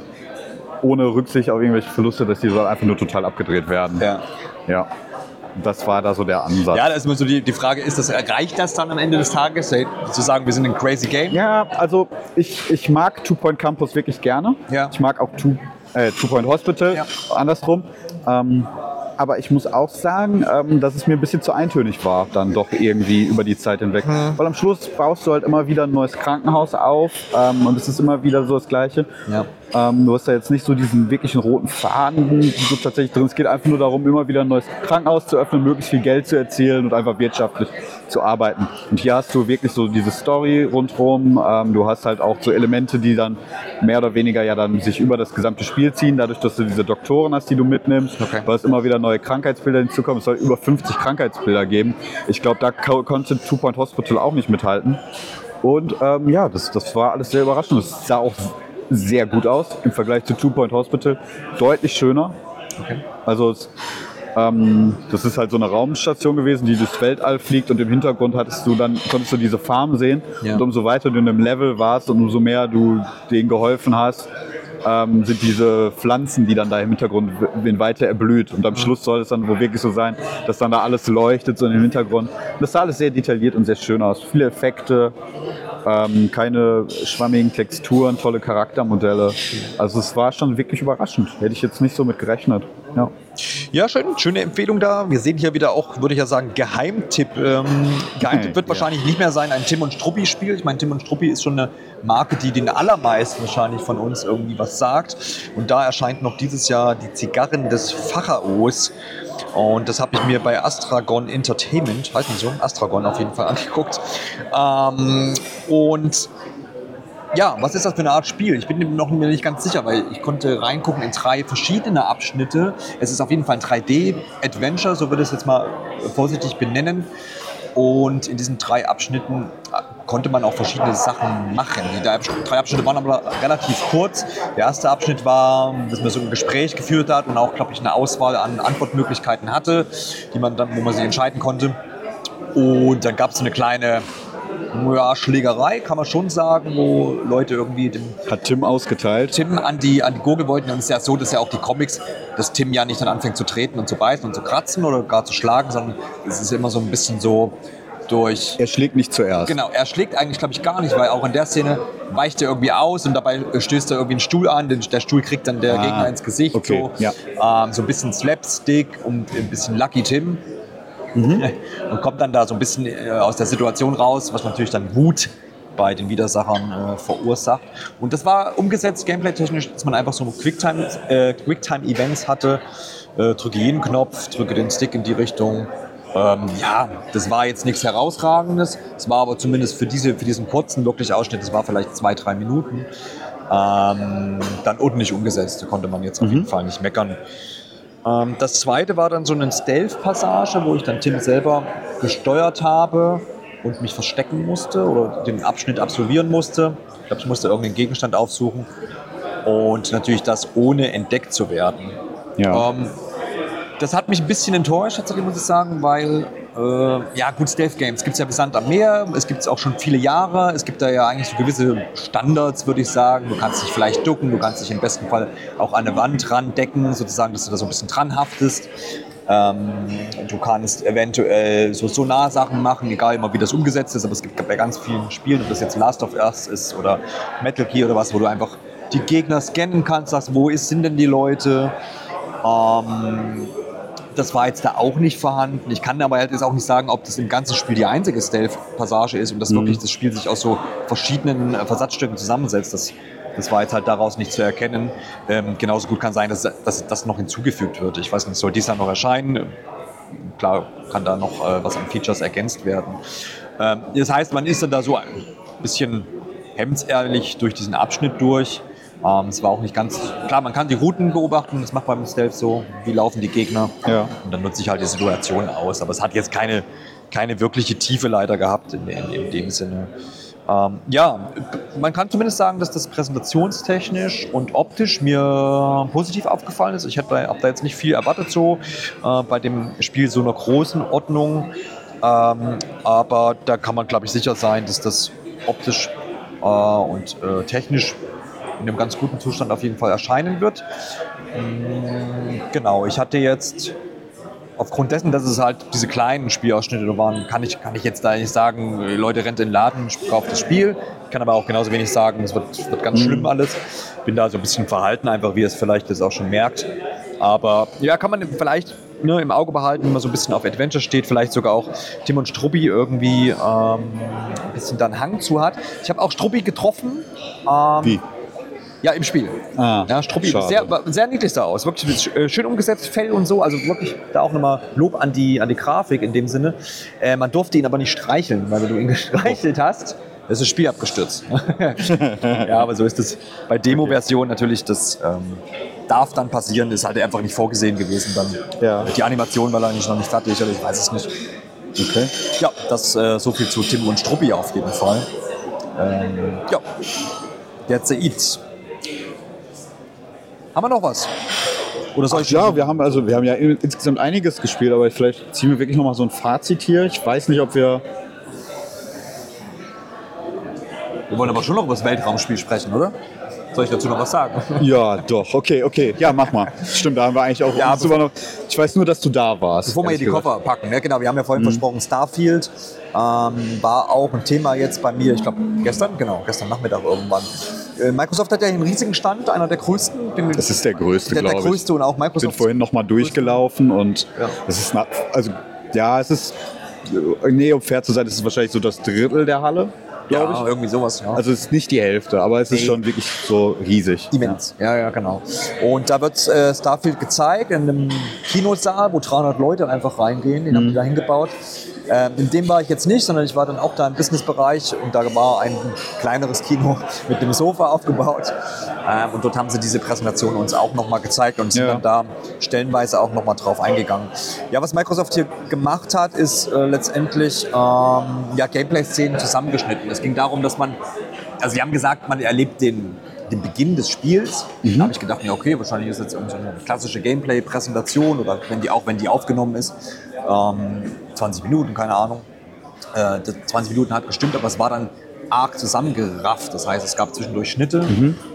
ohne Rücksicht auf irgendwelche Verluste, dass die soll einfach nur total abgedreht werden. Ja. Ja. Das war da so der Ansatz. Ja, da ist immer so die, die Frage, ist das, reicht das dann am Ende des Tages, äh, zu sagen, wir sind ein crazy game? Ja, also ich, ich mag Two Point Campus wirklich gerne. Ja. Ich mag auch Two, äh, Two Point Hospital, Ja. andersrum. Ähm, aber ich muss auch sagen, ähm, dass es mir ein bisschen zu eintönig war, dann doch irgendwie über die Zeit hinweg. Weil am Schluss baust du halt immer wieder ein neues Krankenhaus auf ähm, und es ist immer wieder so das Gleiche. Ja. Ähm, du hast da jetzt nicht so diesen wirklichen roten Faden so tatsächlich drin. Es geht einfach nur darum, immer wieder ein neues Krankenhaus zu öffnen, möglichst viel Geld zu erzielen und einfach wirtschaftlich zu arbeiten. Und hier hast du wirklich so diese Story rundherum. Ähm, du hast halt auch so Elemente, die dann mehr oder weniger ja dann sich über das gesamte Spiel ziehen, dadurch, dass du diese Doktoren hast, die du mitnimmst. Okay. Weil es immer wieder neue Krankheitsbilder hinzukommen. Es soll über 50 Krankheitsbilder geben. Ich glaube, da ko- konnte Two Point Hospital auch nicht mithalten. Und ähm, ja, das, das war alles sehr überraschend. Es sah auch sehr gut aus im Vergleich zu Two Point Hospital. Deutlich schöner. Also es, ähm, das ist halt so eine Raumstation gewesen, die durchs Weltall fliegt und im Hintergrund hattest du dann, konntest du diese Farm sehen. Ja. Und umso weiter du in einem Level warst und umso mehr du denen geholfen hast, ähm, sind diese Pflanzen, die dann da im Hintergrund w- weiter erblüht. Und am Schluss soll es dann wohl wirklich so sein, dass dann da alles leuchtet, so im Hintergrund. Und das sah alles sehr detailliert und sehr schön aus. Viele Effekte, ähm, keine schwammigen Texturen, tolle Charaktermodelle. Also es war schon wirklich überraschend. Hätte ich jetzt nicht so mit gerechnet. Ja. Ja, schön. Schöne Empfehlung da. Wir sehen hier wieder auch, würde ich ja sagen, Geheimtipp. Ähm, Geheimtipp wird Ja. wahrscheinlich nicht mehr sein, ein Tim und Struppi-Spiel. Ich meine, Tim und Struppi ist schon eine Marke, die den allermeisten wahrscheinlich von uns irgendwie was sagt. Und da erscheint noch dieses Jahr die Zigarren des Pharaos. Und das habe ich mir bei Astragon Entertainment, heißt nicht so, Astragon auf jeden Fall angeguckt. Ähm, und ja, was ist das für eine Art Spiel? Ich bin mir noch nicht ganz sicher, weil ich konnte reingucken in drei verschiedene Abschnitte. Es ist auf jeden Fall ein 3D-Adventure, so würde ich es jetzt mal vorsichtig benennen. Und in diesen drei Abschnitten äh, konnte man auch verschiedene Sachen machen. Die drei Abschnitte waren aber relativ kurz. Der erste Abschnitt war, dass man so ein Gespräch geführt hat und auch, glaube ich, eine Auswahl an Antwortmöglichkeiten hatte, die man dann, wo man sich entscheiden konnte. Und dann gab es so eine kleine ja, Schlägerei, kann man schon sagen, wo Leute irgendwie den Hat Tim ausgeteilt. Tim an die, an die Gurgel wollten. Und es ist ja so, dass ja auch die Comics, dass Tim ja nicht dann anfängt zu treten und zu beißen und zu kratzen oder gar zu schlagen, sondern es ist immer so ein bisschen so durch. Er schlägt nicht zuerst. Genau, er schlägt eigentlich, glaube ich, gar nicht, weil auch in der Szene weicht er irgendwie aus und dabei stößt er irgendwie einen Stuhl an. Den, der Stuhl kriegt dann der Ah, Gegner ins Gesicht. okay, so. ja. Ähm, so ein bisschen Slapstick und ein bisschen Lucky Tim. Mhm. *laughs* Und kommt dann da so ein bisschen äh, aus der Situation raus, was natürlich dann Wut bei den Widersachern äh, verursacht. Und das war umgesetzt, gameplay-technisch, dass man einfach so Quicktime, äh, Quicktime-Events hatte. Äh, drücke jeden Knopf, drücke den Stick in die Richtung. Ähm, ja, das war jetzt nichts Herausragendes. Es war aber zumindest für, diese, für diesen kurzen wirklich Ausschnitt, das war vielleicht zwei, drei Minuten, ähm, dann ordentlich umgesetzt. Da konnte man jetzt auf jeden Fall nicht meckern. Ähm, das zweite war dann so eine Stealth-Passage, wo ich dann Tim selber gesteuert habe und mich verstecken musste oder den Abschnitt absolvieren musste. Ich glaube, ich musste irgendeinen Gegenstand aufsuchen und natürlich das ohne entdeckt zu werden. Ja. Ähm, das hat mich ein bisschen enttäuscht, tatsächlich muss ich sagen, weil ja, gut, Stealth Games gibt es ja bis Sand am Meer. Es gibt es auch schon viele Jahre. Es gibt da ja eigentlich so gewisse Standards, würde ich sagen. Du kannst dich vielleicht ducken, du kannst dich im besten Fall auch an eine Wand randecken, sozusagen, dass du da so ein bisschen dran haftest. Ähm, du kannst eventuell so Sonar-Sachen machen, egal immer wie das umgesetzt ist, aber es gibt bei ganz vielen Spielen, ob das jetzt Last of Us ist oder Metal Gear oder was, wo du einfach die Gegner scannen kannst, sagst, wo ist, sind denn die Leute? Ähm, das war jetzt da auch nicht vorhanden. Ich kann aber halt jetzt auch nicht sagen, ob das im ganzen Spiel die einzige Stealth-Passage ist und dass wirklich das Spiel sich aus so verschiedenen äh, Versatzstücken zusammensetzt. Das, das war jetzt halt daraus nicht zu erkennen. Ähm, genauso gut kann sein, dass, dass das noch hinzugefügt wird. Ich weiß nicht, soll dies Jahr noch erscheinen? Klar kann da noch äh, was an Features ergänzt werden. Ähm, das heißt, man ist dann da so ein bisschen hemdsehrlich durch diesen Abschnitt durch. Ähm, es war auch nicht ganz klar, man kann die Routen beobachten, das macht beim Stealth so, wie laufen die Gegner. Ja. Und dann nutze ich halt die Situation aus. Aber es hat jetzt keine, keine wirkliche Tiefe leider gehabt in, in, in dem Sinne. Ähm, ja, man kann zumindest sagen, dass das präsentationstechnisch und optisch mir positiv aufgefallen ist. Ich habe da jetzt nicht viel erwartet so äh, bei dem Spiel so einer großen Ordnung. Ähm, aber da kann man, glaube ich, sicher sein, dass das optisch äh, und äh, technisch in einem ganz guten Zustand auf jeden Fall erscheinen wird. Mm, Genau, ich hatte jetzt aufgrund dessen, dass es halt diese kleinen Spielausschnitte waren, kann ich, kann ich jetzt da nicht sagen, äh, Leute rennt in den Laden, kauft das Spiel. Ich kann aber auch genauso wenig sagen, es wird, wird ganz schlimm alles. Bin da so ein bisschen verhalten, einfach wie ihr es vielleicht jetzt auch schon merkt. Aber ja, kann man vielleicht ne, im Auge behalten, wenn man so ein bisschen auf Adventure steht, vielleicht sogar auch Tim und Struppi irgendwie ähm, ein bisschen dann Hang zu hat. Ich habe auch Struppi getroffen. Ähm, Wie? Ja, im Spiel. Ah, ja, Struppi, schade. sehr, sehr niedlich sah aus. Wirklich äh, schön umgesetzt, Fell und so. Also wirklich da auch nochmal Lob an die, an die Grafik in dem Sinne. Äh, man durfte ihn aber nicht streicheln, weil wenn du ihn *laughs* gestreichelt hast, ist das Spiel abgestürzt. *laughs* ja, aber so ist es bei Demo-Versionen natürlich. Das ähm, darf dann passieren, ist halt einfach nicht vorgesehen gewesen. Dann Ja. Die Animation war eigentlich noch nicht fertig, oder ich weiß es nicht. Okay. Ja, das äh, so viel zu Tim und Struppi auf jeden Fall. Ähm, ja, that's it. Haben wir noch was? Oder soll Ach ich ja, wir haben also wir haben ja in- insgesamt einiges gespielt, aber vielleicht ziehen wir wirklich noch mal so ein Fazit hier. Ich weiß nicht, ob wir wir wollen aber schon noch über das Weltraumspiel sprechen, oder? Soll ich dazu noch was sagen? *laughs* Ja, doch. Okay, okay. Ja, mach mal. Stimmt, da haben wir eigentlich auch. Ja, sogar noch, ich weiß nur, dass du da warst. Bevor wir hier die ehrlich Koffer packen, ja, genau, wir haben ja vorhin versprochen, Starfield ähm, war auch ein Thema jetzt bei mir, ich glaube gestern, genau, gestern Nachmittag irgendwann. Äh, Microsoft hat ja einen riesigen Stand, einer der größten. Das ist der größte, der, der glaube ich. größte und auch Ich bin Microsoft. vorhin noch mal durchgelaufen und Ja. es ist also ja, es ist nee, um fair zu sein, es ist wahrscheinlich so das Drittel der Halle, glaube ja, ich. irgendwie sowas. Ja. Also es ist nicht die Hälfte, aber es ist Nee. schon wirklich so riesig. Immens. Ja, ja, genau. Und da wird äh, Starfield gezeigt in einem Kinosaal, wo 300 Leute einfach reingehen. Den haben die da hingebaut. Ähm, in dem war ich jetzt nicht, sondern ich war dann auch da im Businessbereich und da war ein kleineres Kino *laughs* mit dem Sofa aufgebaut. Ähm, und dort haben sie diese Präsentation uns auch nochmal gezeigt und sind Ja. dann da stellenweise auch nochmal drauf eingegangen. Ja, was Microsoft hier gemacht hat, ist äh, letztendlich ähm, ja, Gameplay-Szenen zusammengeschnitten. Es ging darum, dass man, also sie haben gesagt, man erlebt den, den Beginn des Spiels. Da habe ich gedacht, ja, okay, wahrscheinlich ist jetzt so eine klassische Gameplay-Präsentation oder wenn die auch wenn die aufgenommen ist, ähm, 20 Minuten, keine Ahnung. Äh, das 20 Minuten hat gestimmt, aber es war dann arg zusammengerafft. Das heißt, es gab zwischendurch Schnitte.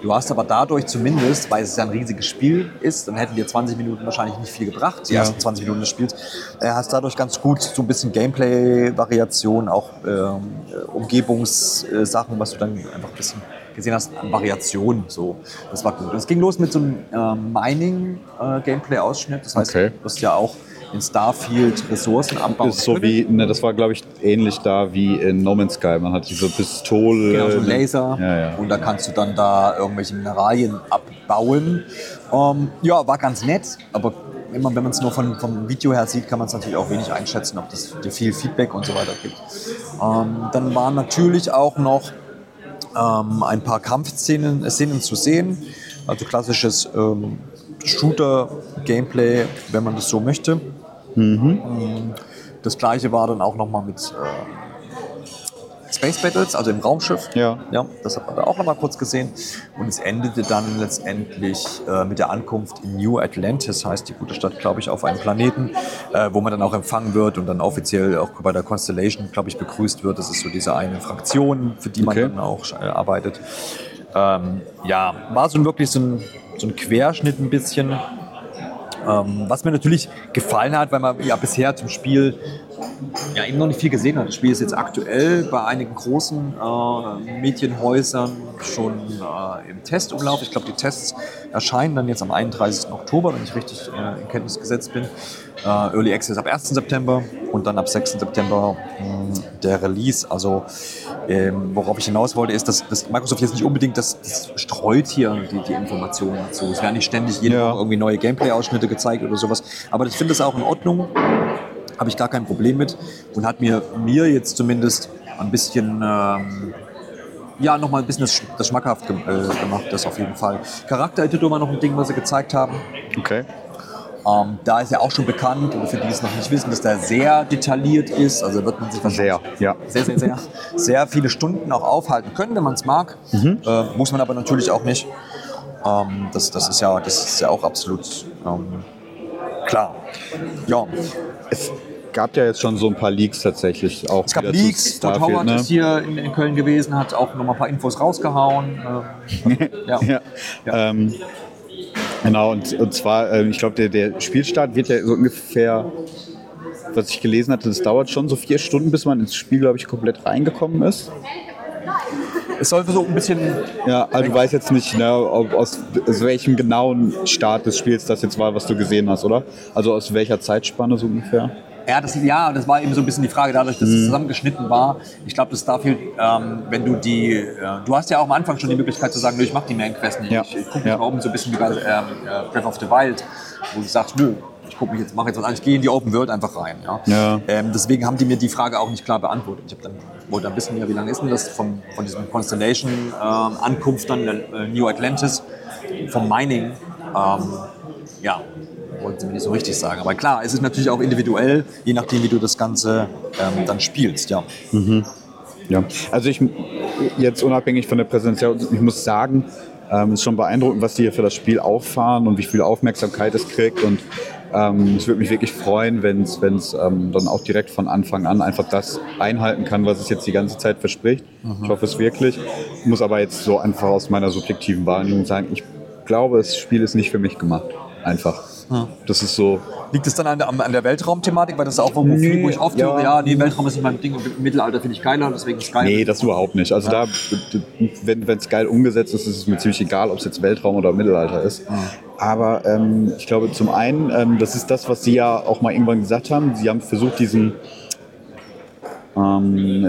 Du hast aber dadurch zumindest, weil es ja ein riesiges Spiel ist, dann hätten dir 20 Minuten wahrscheinlich nicht viel gebracht, die Ja. ersten 20 Minuten des Spiels. Äh, hast dadurch ganz gut so ein bisschen Gameplay-Variation, auch ähm, äh, Umgebungssachen, was du dann einfach ein bisschen gesehen hast an Variationen. So, das war gut. Und es ging los mit so einem ähm, Mining-Gameplay-Ausschnitt. Das heißt, Okay. du hast ja auch in Starfield Ressourcen abbauen. Ist so wie, ne, das war glaube ich ähnlich da wie in No Man's Sky. Man hat diese Pistole. Genau, so ein Laser. Ja, ja. Und da kannst du dann da irgendwelche Mineralien abbauen. Ähm, ja, war ganz nett, aber immer wenn man es nur von, vom Video her sieht, kann man es natürlich auch wenig einschätzen, ob das dir viel Feedback und so weiter gibt. Ähm, dann waren natürlich auch noch ähm, ein paar Kampfszenen Szenen zu sehen. Also klassisches ähm, Shooter-Gameplay, wenn man das so möchte. Ähm, Das gleiche war dann auch nochmal mit, äh, Space Battles, also im Raumschiff. Ja. Ja, das hat man da auch nochmal kurz gesehen. Und es endete dann letztendlich äh, mit der Ankunft in New Atlantis, heißt die gute Stadt, glaube ich, auf einem Planeten, äh, wo man dann auch empfangen wird und dann offiziell auch bei der Constellation, glaube ich, begrüßt wird. Das ist so diese eine Fraktion, für die man Okay. dann auch äh, arbeitet. Ähm, ja, war so wirklich so ein, so ein Querschnitt ein bisschen. Ähm, was mir natürlich gefallen hat, weil man ja bisher zum Spiel ja eben noch nicht viel gesehen hat. Das Spiel ist jetzt aktuell bei einigen großen äh, Medienhäusern schon äh, im Testumlauf. Ich glaube, die Tests erscheinen dann jetzt am 31. Oktober, wenn ich richtig äh, in Kenntnis gesetzt bin. Äh, Early Access ab 1. September und dann ab 6. September mh, der Release. Also ähm, worauf ich hinaus wollte, ist, dass, dass Microsoft jetzt nicht unbedingt das, das streut hier die, die Informationen dazu. Es werden nicht ständig jede Ja. Irgendwie neue Gameplay-Ausschnitte gezeigt oder sowas. Aber ich finde das auch in Ordnung habe ich gar kein Problem mit und hat mir, mir jetzt zumindest ein bisschen, ähm, ja, nochmal ein bisschen das, das schmackhaft äh, gemacht, das auf jeden Fall. Charaktereditor war noch ein Ding, was sie gezeigt haben. Okay. Ähm, da ist ja auch schon bekannt, oder für die es noch nicht wissen, dass der sehr detailliert ist. Also wird man sich wahrscheinlich Sehr, ja. sehr, sehr, sehr, sehr viele Stunden auch aufhalten können, wenn man es mag. Äh, muss man aber natürlich auch nicht. Ähm, das, das, ist ja, das ist ja auch absolut ähm, klar. Ja, Es gab ja jetzt schon so ein paar Leaks tatsächlich auch. Es gab Leaks, Todd Howard ne? ist hier in, in Köln gewesen, hat auch noch mal ein paar Infos rausgehauen. *laughs* Ähm, ja. Ja. Ja. Ähm, genau, und, und zwar, ähm, ich glaube, der, der Spielstart wird ja so ungefähr, was ich gelesen hatte, das dauert schon so vier Stunden, bis man ins Spiel, glaube ich, komplett reingekommen ist. Es soll so ein bisschen, Ja, also du weißt jetzt nicht, ne, ob, aus, aus welchem genauen Start des Spiels das jetzt war, was du gesehen hast, oder? Also aus welcher Zeitspanne so ungefähr? Ja das, ja, das war eben so ein bisschen die Frage, dadurch, dass Mhm. es zusammengeschnitten war. Ich glaube, das Starfield, ähm, wenn du die, äh, du hast ja auch am Anfang schon die Möglichkeit zu sagen, nö, ich mache die Main Quest nicht. Ja. Ich, ich gucke mich Ja. um, so ein bisschen wie bei ähm, äh, Breath of the Wild, wo du sagst, nö, ich gucke mich jetzt, mache jetzt was an, ich gehe in die Open World einfach rein. Ja. Ja. Ähm, deswegen haben die mir die Frage auch nicht klar beantwortet. Ich hab dann, wollte dann wissen, ja, wie lange ist denn das von, von diesem Constellation ähm, Ankunft dann äh, New Atlantis vom Mining? Ähm, ja, wollten sie mir nicht so richtig sagen. Aber klar, es ist natürlich auch individuell, je nachdem, wie du das Ganze ähm, dann spielst. Ja. Ja, also ich jetzt unabhängig von der Präsentation, ich muss sagen, ähm, es ist schon beeindruckend, was die hier für das Spiel auffahren und wie viel Aufmerksamkeit es kriegt. Und ähm, es würde mich wirklich freuen, wenn es ähm, dann auch direkt von Anfang an einfach das einhalten kann, was es jetzt die ganze Zeit verspricht. Ich hoffe es wirklich. Ich muss aber jetzt so einfach aus meiner subjektiven Wahrnehmung sagen, ich glaube, das Spiel ist nicht für mich gemacht. Einfach. Das ist so, Liegt es dann an der, an der Weltraumthematik? Weil das ist auch, wo, Nee, wo ich oft ja. höre, ja, nee, Weltraum ist nicht mein Ding, im Mittelalter finde ich geiler, deswegen ist es geil. Nee, das überhaupt nicht. Also da, wenn es geil umgesetzt ist, ist es mir ziemlich egal, ob es jetzt Weltraum oder Mittelalter ist. Aber ähm, ich glaube, zum einen, ähm, das ist das, was Sie ja auch mal irgendwann gesagt haben. Sie haben versucht, diesen ähm,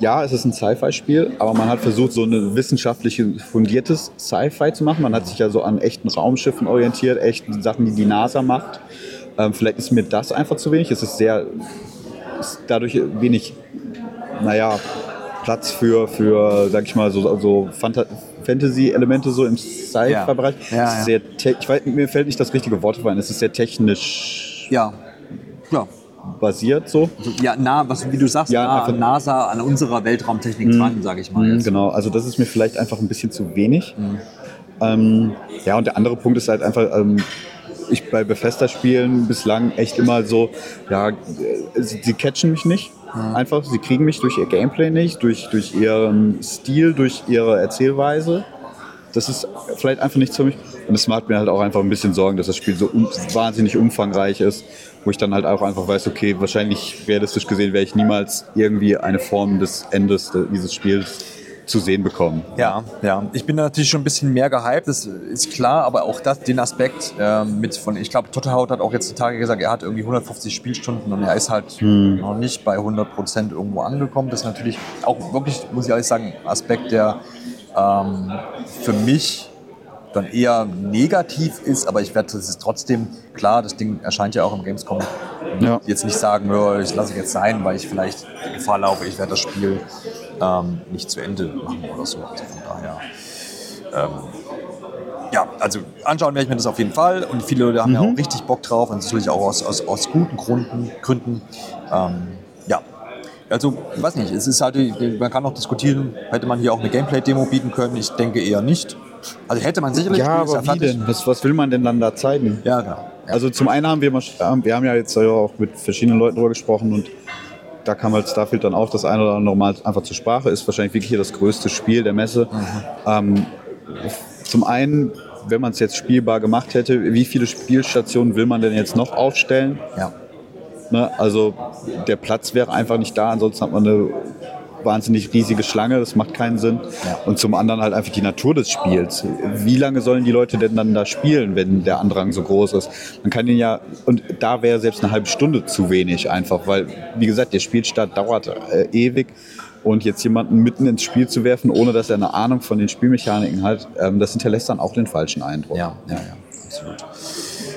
ja, es ist ein Sci-Fi-Spiel, aber man hat versucht, so ein wissenschaftlich fundiertes Sci-Fi zu machen. Man hat sich ja so an echten Raumschiffen orientiert, echten Sachen, die die NASA macht. Ähm, vielleicht ist mir das einfach zu wenig. Es ist sehr, ist dadurch wenig naja, Platz für, für sag ich mal, so, so Fanta Fantasy-Elemente so im Sci-Fi-Bereich. Ja, ja. sehr te- Ich weiß, mir fällt nicht das richtige Wort ein. Es ist sehr technisch Ja. Ja. Basiert so. Ja, nah, was, wie du sagst, Ja, nah an NASA, an unserer Weltraumtechnik dran, sage ich mal. Mhm, jetzt. genau, also das ist mir vielleicht einfach ein bisschen zu wenig. Ähm, ja, und der andere Punkt ist halt einfach, ähm, ich bei Bethesda-Spielen bislang echt immer so, ja, sie, sie catchen mich nicht. Einfach, sie kriegen mich durch ihr Gameplay nicht, durch, durch ihren Stil, durch ihre Erzählweise. Das ist vielleicht einfach nichts für mich. Und es macht mir halt auch einfach ein bisschen Sorgen, dass das Spiel so um, wahnsinnig umfangreich ist, wo ich dann halt auch einfach weiß, okay, wahrscheinlich realistisch gesehen werde ich niemals irgendwie eine Form des Endes de- dieses Spiels zu sehen bekommen. Ja, ja. Ich bin natürlich schon ein bisschen mehr gehypt, das ist klar, aber auch das, den Aspekt ähm, mit von, ich glaube, Tottenhaut hat auch jetzt die Tage gesagt, er hat irgendwie 150 Spielstunden und er ist halt Hm. noch nicht bei 100 Prozent irgendwo angekommen. Das ist natürlich auch wirklich, muss ich ehrlich sagen, ein Aspekt, der ähm, für mich dann eher negativ ist, aber ich werde das ist trotzdem, klar, das Ding erscheint ja auch im Gamescom. Ja. Jetzt nicht sagen, ja, ich lasse es jetzt sein, weil ich vielleicht Gefahr laufe, ich werde das Spiel ähm, nicht zu Ende machen oder so. Also von daher. Ähm, ja, also anschauen werde ich mir das auf jeden Fall und viele Leute haben ja auch richtig Bock drauf und natürlich auch aus, aus, aus guten Gründen. Gründen. Ähm, ja. Also, ich weiß nicht, es ist halt, man kann auch diskutieren, hätte man hier auch eine Gameplay-Demo bieten können? Ich denke eher nicht. Also hätte man sicherlich. Ja, aber wie denn? Was, was will man denn dann da zeigen? Ja, genau. Also zum einen haben wir, mal, wir haben ja jetzt auch mit verschiedenen Leuten drüber gesprochen und da kam halt Starfield dann auch das eine oder andere Mal einfach zur Sprache. Ist wahrscheinlich wirklich hier das größte Spiel der Messe. Ähm, zum einen, wenn man es jetzt spielbar gemacht hätte, wie viele Spielstationen will man denn jetzt noch aufstellen? Ja. Ne? Also der Platz wäre einfach nicht da, ansonsten hat man eine wahnsinnig riesige Schlange, das macht keinen Sinn. Ja. Und zum anderen halt einfach die Natur des Spiels. Wie lange sollen die Leute denn dann da spielen, wenn der Andrang so groß ist? Man kann den ja, und da wäre selbst eine halbe Stunde zu wenig einfach, weil, wie gesagt, der Spielstart dauert äh, ewig. Und jetzt jemanden mitten ins Spiel zu werfen, ohne dass er eine Ahnung von den Spielmechaniken hat, ähm, das hinterlässt dann auch den falschen Eindruck. Ja, ja, ja, absolut.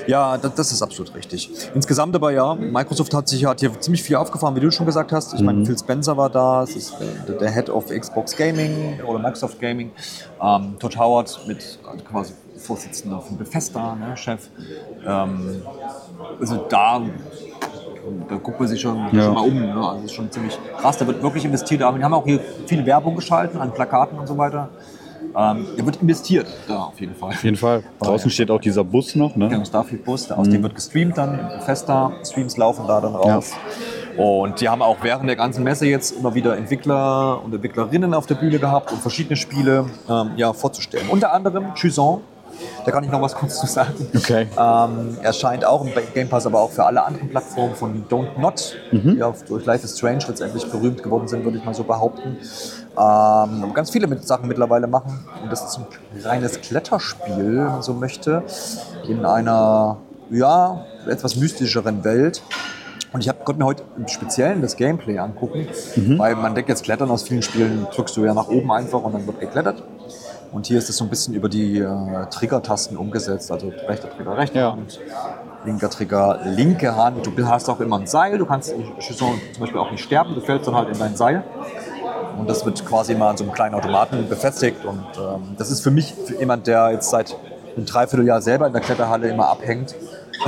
Ja, das, das ist absolut richtig. Insgesamt aber ja, Microsoft hat sich hat hier ziemlich viel aufgefahren, wie du schon gesagt hast. Ich meine, Phil Spencer war da, das ist äh, der Head of Xbox Gaming oder Microsoft Gaming. Ähm, Todd Howard mit quasi Vorsitzender von Bethesda, ne, Chef. Ähm, also da, da guckt man sich schon, Ja. schon mal um. Ne? Also das ist schon ziemlich krass. Da wird wirklich investiert. Aber wir haben auch hier viel Werbung geschalten an Plakaten und so weiter. Ähm, da wird investiert, da auf jeden Fall. Auf jeden Fall. Draußen steht auch dieser Bus noch, ne? Genau, Starfield Bus, aus dem wird gestreamt dann, Festa, Streams laufen da dann raus. Und die haben auch während der ganzen Messe jetzt immer wieder Entwickler und Entwicklerinnen auf der Bühne gehabt, um verschiedene Spiele ähm, ja, vorzustellen. Unter anderem Chuson, da kann ich noch was kurz zu sagen. Okay. Ähm, erscheint auch im Game Pass, aber auch für alle anderen Plattformen von Don't Not, die auch durch Life is Strange letztendlich berühmt geworden sind, würde ich mal so behaupten. Ähm, ganz viele mit Sachen mittlerweile machen. Und das ist ein reines Kletterspiel, wenn man so möchte, in einer ja, etwas mystischeren Welt. Und ich hab, konnte mir heute im Speziellen das Gameplay angucken, weil man denkt jetzt Klettern aus vielen Spielen, drückst du ja nach oben einfach und dann wird geklettert. Und hier ist es so ein bisschen über die äh, Trigger-Tasten umgesetzt. Also rechter Trigger, rechte Ja. Hand, linker Trigger, linke Hand. Du hast auch immer ein Seil. Du kannst zum Beispiel auch nicht sterben. Du fällst dann halt in dein Seil. Und das wird quasi immer an so einem kleinen Automaten befestigt. Und ähm, das ist für mich, für jemand, der jetzt seit einem Dreivierteljahr selber in der Kletterhalle immer abhängt, *laughs*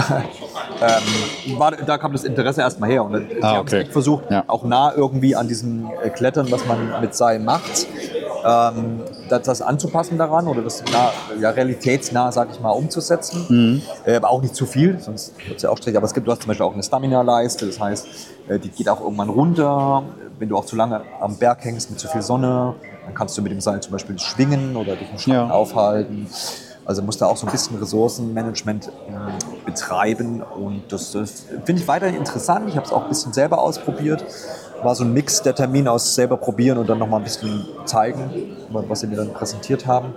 ähm, war, da kam das Interesse erstmal her. Und Ah, okay. echt versucht, Ja. auch nah irgendwie an diesem Klettern, was man mit Seil macht, ähm, das, anzupassen daran oder das nah, ja, realitätsnah, sag ich mal, umzusetzen. Mhm. Äh, aber auch nicht zu viel, sonst wird es ja auch schlecht. Aber es gibt, du hast zum Beispiel auch eine Stamina-Leiste, das heißt, äh, die geht auch irgendwann runter. Wenn du auch zu lange am Berg hängst mit zu viel Sonne, dann kannst du mit dem Seil zum Beispiel schwingen oder dich im Schatten Ja. aufhalten. Also musst da auch so ein bisschen Ressourcenmanagement ähm, betreiben und das, das finde ich weiterhin interessant. Ich habe es auch ein bisschen selber ausprobiert. War so ein Mix der Termin aus selber probieren und dann nochmal ein bisschen zeigen, was sie mir dann präsentiert haben.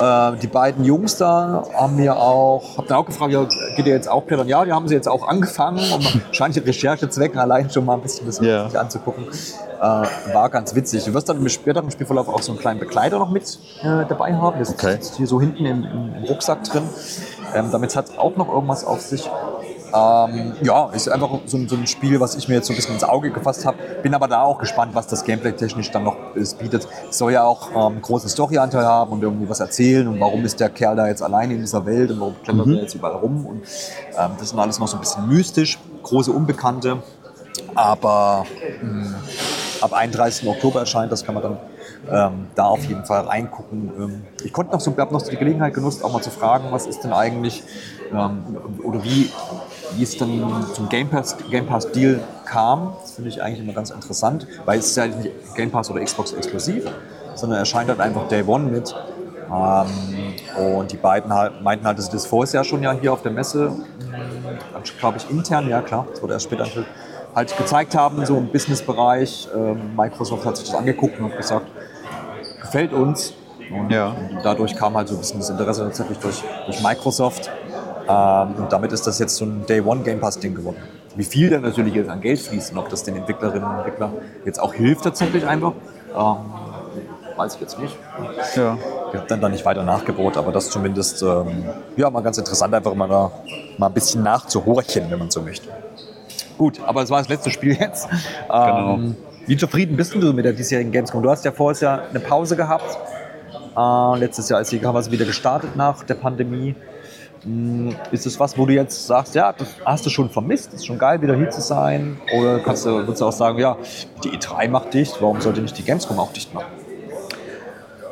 Äh, die beiden Jungs da haben mir auch, hab dann auch gefragt, ja, geht ihr jetzt auch klettern? Ja, die haben sie jetzt auch angefangen, um *laughs* wahrscheinlich Recherchezwecken allein schon mal ein bisschen das sich anzugucken. Äh, war ganz witzig. Du wirst dann im späteren Spielverlauf auch so einen kleinen Begleiter noch mit äh, dabei haben. Das Okay. ist hier so hinten im, im, im Rucksack drin. Ähm, damit hat es auch noch irgendwas auf sich. Ähm, ja, ist einfach so, ein- so ein Spiel, was ich mir jetzt so ein bisschen ins Auge gefasst habe. Bin aber da auch gespannt, was das Gameplay-technisch dann noch es bietet. Es soll ja auch ähm, einen großen Storyanteil haben und irgendwie was erzählen und warum ist der Kerl da jetzt alleine in dieser Welt und warum klettert er jetzt überall rum. Und ähm, das ist alles noch so ein bisschen mystisch, große Unbekannte. Aber mh, ab 31. Oktober erscheint, das kann man dann ähm, da auf jeden Fall reingucken. Ähm, ich konnte noch so, habe noch so die Gelegenheit genutzt, auch mal zu fragen, was ist denn eigentlich ähm, oder wie, wie es dann zum Game Pass, Game Pass Deal kam. Das finde ich eigentlich immer ganz interessant, weil es ist ja nicht Game Pass oder Xbox exklusiv, sondern erscheint halt einfach Day One mit. Ähm, und die beiden halt, meinten halt, dass sie das vorher ja schon ja hier auf der Messe, glaube ich, intern, ja klar, das wurde erst später enthüllt, halt gezeigt haben, so im Businessbereich. Ähm, Microsoft hat sich das angeguckt und hat gesagt, gefällt uns. Und Ja. dadurch kam halt so ein bisschen das Interesse tatsächlich durch, durch Microsoft. Ähm, und damit ist das jetzt so ein Day One Game Pass Ding geworden. Wie viel dann natürlich jetzt an Geld fließt und ob das den Entwicklerinnen und Entwicklern jetzt auch hilft tatsächlich einfach, ähm, weiß ich jetzt nicht. Ja. Ich habe dann da nicht weiter nachgebohrt, aber das zumindest ähm, ja, mal ganz interessant, einfach mal da mal ein bisschen nachzuhorchen, wenn man so möchte. Gut, aber es war das letzte Spiel jetzt. Genau. Ähm, wie zufrieden bist du mit der diesjährigen Gamescom? Du hast ja vorher Jahr eine Pause gehabt. Äh, letztes Jahr ist die Cover wieder gestartet nach der Pandemie. Mh, Ist es was, wo du jetzt sagst, ja, das hast du schon vermisst, ist schon geil, wieder hier zu sein? Oder kannst du, würdest du auch sagen, ja, die E3 macht dicht, warum sollte nicht die Gamescom auch dicht machen?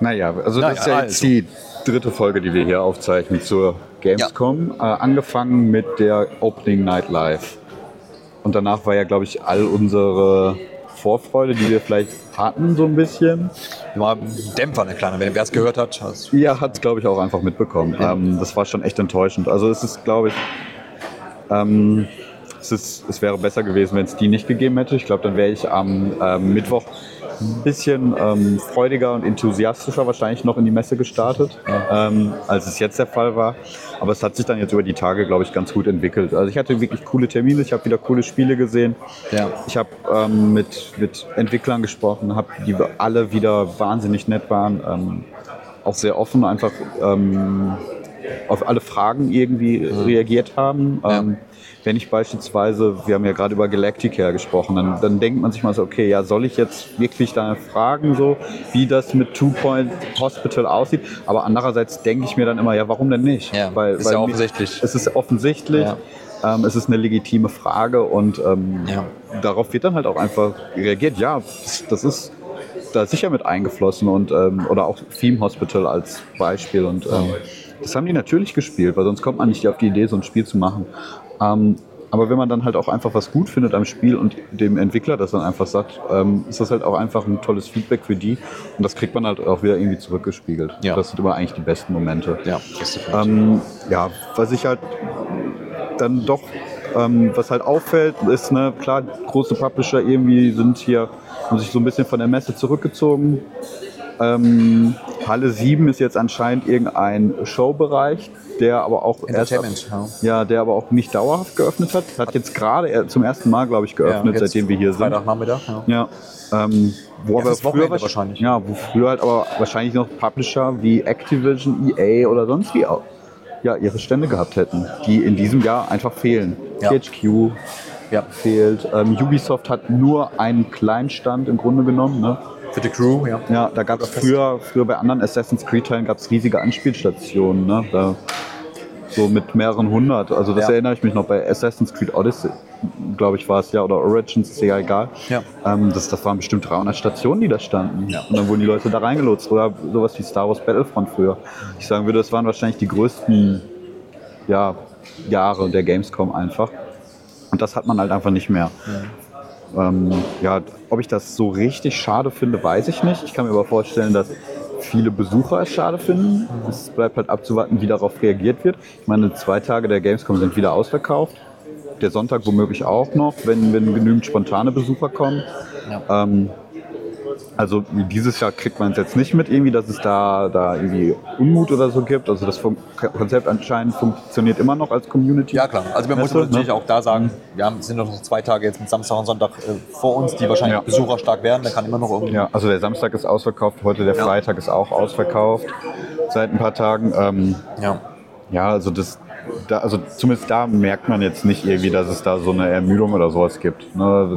Naja, also Naja, das ist ja jetzt also. die dritte Folge, die wir hier aufzeichnen zur Gamescom. Äh, angefangen mit der Opening Night Live. Und danach war ja, glaube ich, all unsere Vorfreude, die wir vielleicht hatten, so ein bisschen. War Dämpfer, eine kleine, wer es gehört hat. hast- Ihr hat es, glaube ich, auch einfach mitbekommen. Ähm, das war schon echt enttäuschend. Also es ist, glaube ich, ähm, es, ist, es wäre besser gewesen, wenn es die nicht gegeben hätte. Ich glaube, dann wäre ich am ähm, Mittwoch ein bisschen ähm, freudiger und enthusiastischer wahrscheinlich noch in die Messe gestartet, ähm, als es jetzt der Fall war. Aber es hat sich dann jetzt über die Tage, glaube ich, ganz gut entwickelt. Also ich hatte wirklich coole Termine, ich habe wieder coole Spiele gesehen. Ja. Ich habe ähm, mit, mit Entwicklern gesprochen, hab, die alle wieder wahnsinnig nett waren, ähm, auch sehr offen einfach ähm, auf alle Fragen irgendwie reagiert haben. Ähm, wenn ich beispielsweise, wir haben ja gerade über Galactica gesprochen, dann, dann denkt man sich mal so, okay, ja, soll ich jetzt wirklich da fragen, so, wie das mit Two Point Hospital aussieht? Aber andererseits denke ich mir dann immer, ja, warum denn nicht? Ja, ist ja mir- offensichtlich. Es ist offensichtlich. Ja. Ähm, es ist eine legitime Frage und ähm, Ja. darauf wird dann halt auch einfach reagiert. Ja, das, das ist da sicher mit eingeflossen und ähm, oder auch Theme Hospital als Beispiel und ähm, das haben die natürlich gespielt, weil sonst kommt man nicht auf die Idee, so ein Spiel zu machen. Ähm, aber wenn man dann halt auch einfach was gut findet am Spiel und dem Entwickler das dann einfach sagt, ähm, ist das halt auch einfach ein tolles Feedback für die und das kriegt man halt auch wieder irgendwie zurückgespiegelt. Ja. Das sind immer eigentlich die besten Momente. Ja, das ist. Ähm, ja, was ich halt dann doch, ähm, was halt auffällt, ist, ne, klar, große Publisher irgendwie sind hier, haben sich so ein bisschen von der Messe zurückgezogen. Ähm, Halle 7 ist jetzt anscheinend irgendein Showbereich, der aber auch erst ab, ja, der aber auch nicht dauerhaft geöffnet hat. Hat jetzt gerade er- zum ersten Mal, glaube ich, geöffnet, jetzt seitdem wir hier sind. Freitagnachmittag, ja. Ja. Ähm, wo Ja, aber früher wahrscheinlich. Ja, wo früher halt aber wahrscheinlich noch Publisher wie Activision, EA oder sonst wie auch ja, ihre Stände gehabt hätten, die in diesem Jahr einfach fehlen. Ja. THQ Ja. fehlt. Ähm, Ubisoft hat nur einen kleinen Stand im Grunde genommen. Ne? Für die Crew, ja. Ja, da gab es früher, früher bei anderen Assassin's Creed-Teilen gab es riesige Anspielstationen. Ne? Da, so mit mehreren hundert. Also das Ja. erinnere ich mich noch bei Assassin's Creed Odyssey, glaube ich, war es ja, oder Origins, ist ja egal. Ja. Ähm, das, das waren bestimmt 300 Stationen, die da standen. Ja. Und dann wurden die Leute da reingelotst. Oder sowas wie Star Wars Battlefront früher. Ich sagen würde, das waren wahrscheinlich die größten ja, Jahre der Gamescom einfach. Und das hat man halt einfach nicht mehr. Ähm, ja, ob ich das so richtig schade finde, weiß ich nicht. Ich kann mir aber vorstellen, dass viele Besucher es schade finden. Es bleibt halt abzuwarten, wie darauf reagiert wird. Ich meine, zwei Tage der Gamescom sind wieder ausverkauft. Der Sonntag womöglich auch noch, wenn, wenn genügend spontane Besucher kommen. Ja. Ähm, also dieses Jahr kriegt man es jetzt nicht mit, irgendwie, dass es da, da irgendwie Unmut oder so gibt. Also das Fun Konzept anscheinend funktioniert immer noch als Community. Ja, klar. Also, wir müssen natürlich ne? auch da sagen, wir haben, sind noch zwei Tage jetzt mit Samstag und Sonntag äh, vor uns, die wahrscheinlich Ja. besucherstark werden. Da kann immer noch irgendwie. Ja, also der Samstag ist ausverkauft, heute der Ja. Freitag ist auch ausverkauft seit ein paar Tagen. Ähm, Ja. ja, also das, da, also zumindest da merkt man jetzt nicht irgendwie, dass es da so eine Ermüdung oder sowas gibt. Ne? Also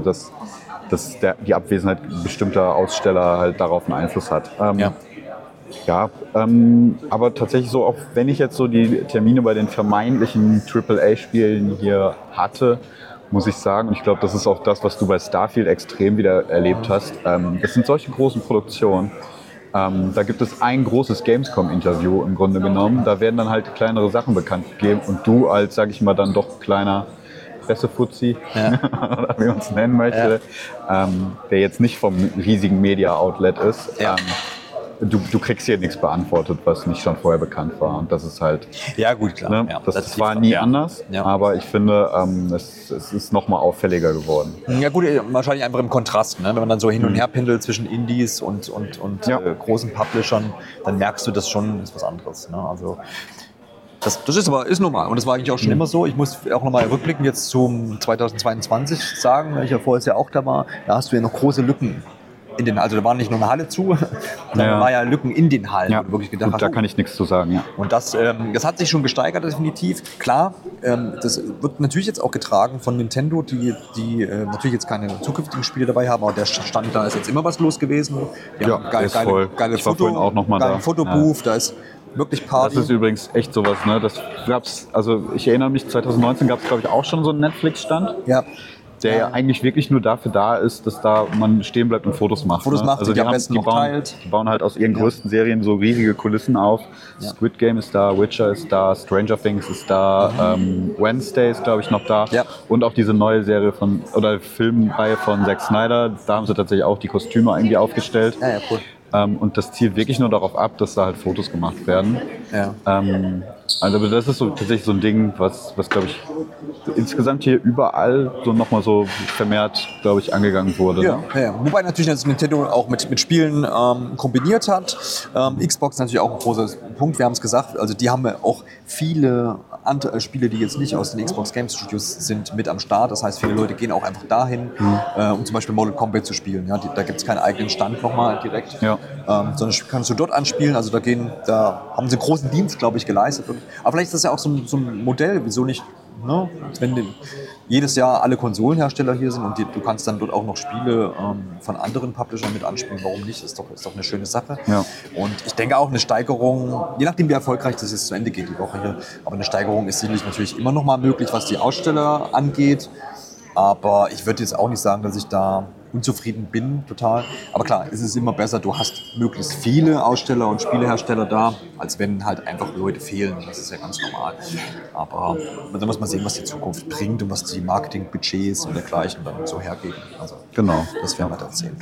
dass, der, die Abwesenheit bestimmter Aussteller halt darauf einen Einfluss hat. Ähm, Ja. Ja, ähm, aber tatsächlich so, auch wenn ich jetzt so die Termine bei den vermeintlichen AAA-Spielen hier hatte, muss ich sagen, und ich glaube, das ist auch das, was du bei Starfield extrem wieder erlebt hast, ähm, das sind solche großen Produktionen. Ähm, da gibt es ein großes Gamescom-Interview im Grunde genommen. Da werden dann halt kleinere Sachen bekannt gegeben und du als, sag ich mal, dann doch kleiner Pressefuzzi, *laughs* oder wie man es nennen möchte, ähm, der jetzt nicht vom riesigen Media-Outlet ist, Ja. ähm, du, du kriegst hier nichts beantwortet, was nicht schon vorher bekannt war. Und das ist halt, Ja, gut, klar. ne, ja, das, die war nie ja. anders, Ja. aber ich finde, ähm, es, es ist noch mal auffälliger geworden. Ja gut, äh, wahrscheinlich einfach im Kontrast. Ne? Wenn man dann so hin und her pendelt zwischen Indies und, und, und Mhm. Ja. äh, großen Publishern, dann merkst du das schon, ist was anderes. Ne? Also das, das ist aber ist normal und das war eigentlich auch schon Mhm. immer so. Ich muss auch nochmal rückblicken jetzt zum 2022 sagen, weil ich ja vorher ja auch da war, da hast du ja noch große Lücken. In den, also da war nicht nur eine Halle zu, *laughs* da Ja. war ja Lücken in den Hallen. Ja, wirklich gedacht gut, da hast, kann ich nichts zu sagen. Ja. und das, ähm, das hat sich schon gesteigert, definitiv. Klar, ähm, das wird natürlich jetzt auch getragen von Nintendo, die, die äh, natürlich jetzt keine zukünftigen Spiele dabei haben, aber der Stand da ist jetzt immer was los gewesen. Die Ja, haben geil, geile, voll. geile Ich Foto, auch noch mal geilen da. Fotobooth, da ist wirklich Party. Das ist übrigens echt sowas, ne? Das gab's, also ich erinnere mich, 2019 gab es, glaube ich, auch schon so einen Netflix-Stand. ja. der ja. eigentlich wirklich nur dafür da ist, dass da man stehen bleibt und Fotos macht. Fotos ne? macht, die am besten noch bauen, teilt. die bauen halt aus ihren größten Serien so riesige Kulissen auf. Ja. Squid Game ist da, Witcher ist da, Stranger Things ist da, ähm, Wednesday ist glaube ich noch da Ja. und auch diese neue Serie von oder Filmreihe von Zack Snyder. Da haben sie tatsächlich auch die Kostüme irgendwie aufgestellt. Ja, ja, cool. Ähm, und das zielt wirklich nur darauf ab, dass da halt Fotos gemacht werden. Ja. Ähm, also das ist so tatsächlich so ein Ding, was, was glaube ich insgesamt hier überall so nochmal so vermehrt, glaube ich, angegangen wurde. Ja, ne? ja, ja. Wobei natürlich jetzt Nintendo auch mit, mit Spielen ähm, kombiniert hat. Ähm, Xbox natürlich auch ein großer Punkt, wir haben es gesagt. Also die haben ja auch viele andere Spiele, die jetzt nicht aus den Xbox Game Studios sind, mit am Start. Das heißt, viele Leute gehen auch einfach dahin, Mhm. äh, um zum Beispiel Mortal Kombat zu spielen. Ja, die, da gibt es keinen eigenen Stand nochmal direkt. Ja. Ähm, sondern kannst du dort anspielen. Also da gehen, da haben sie einen großen Dienst, glaube ich, geleistet. Und, aber vielleicht ist das ja auch so ein, so ein Modell, wieso nicht, ne? wenn die, jedes Jahr alle Konsolenhersteller hier sind und die, du kannst dann dort auch noch Spiele ähm, von anderen Publishern mit anspielen. Warum nicht? Ist doch, ist doch eine schöne Sache. Ja. Und ich denke auch eine Steigerung, je nachdem wie erfolgreich das jetzt zu Ende geht die Woche hier, aber eine Steigerung ist sicherlich natürlich immer noch mal möglich, was die Aussteller angeht. Aber ich würde jetzt auch nicht sagen, dass ich da unzufrieden bin, total. Aber klar, es ist immer besser, du hast möglichst viele Aussteller und Spielehersteller da, als wenn halt einfach Leute fehlen. Das ist ja ganz normal. Aber da muss man sehen, was die Zukunft bringt und was die Marketingbudgets und dergleichen dann so hergeben. Also, Genau. das werden wir dann sehen.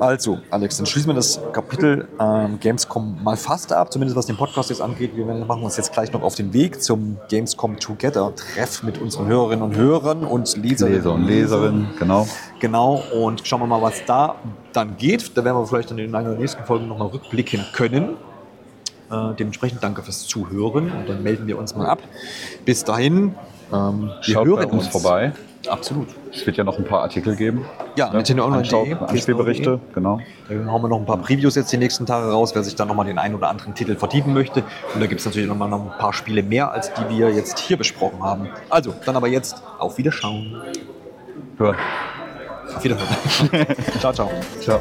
Also, Alex, dann schließen wir das Kapitel ähm, Gamescom mal fast ab, zumindest was den Podcast jetzt angeht. Wir machen uns jetzt gleich noch auf den Weg zum Gamescom Together Treff mit unseren Hörerinnen und Hörern und Leserinnen Leser und Leserinnen, genau. Genau, und schauen wir mal, was da dann geht. Da werden wir vielleicht dann in einer der nächsten Folgen nochmal rückblicken können. Äh, dementsprechend danke fürs Zuhören und dann melden wir uns mal ab. Bis dahin, ähm, wir Schaut hören bei uns vorbei. Absolut. Es wird ja noch ein paar Artikel geben. Ja, Nintendo Online.de, Anschau- Anspielberichte, genau. Da hauen wir noch ein paar Previews jetzt die nächsten Tage raus, wer sich dann nochmal den einen oder anderen Titel vertiefen möchte. Und da gibt es natürlich nochmal noch ein paar Spiele mehr, als die wir jetzt hier besprochen haben. Also, dann aber jetzt auf Wiederschauen. Hör. Auf Wiederhören. *laughs* ciao, ciao. Ciao.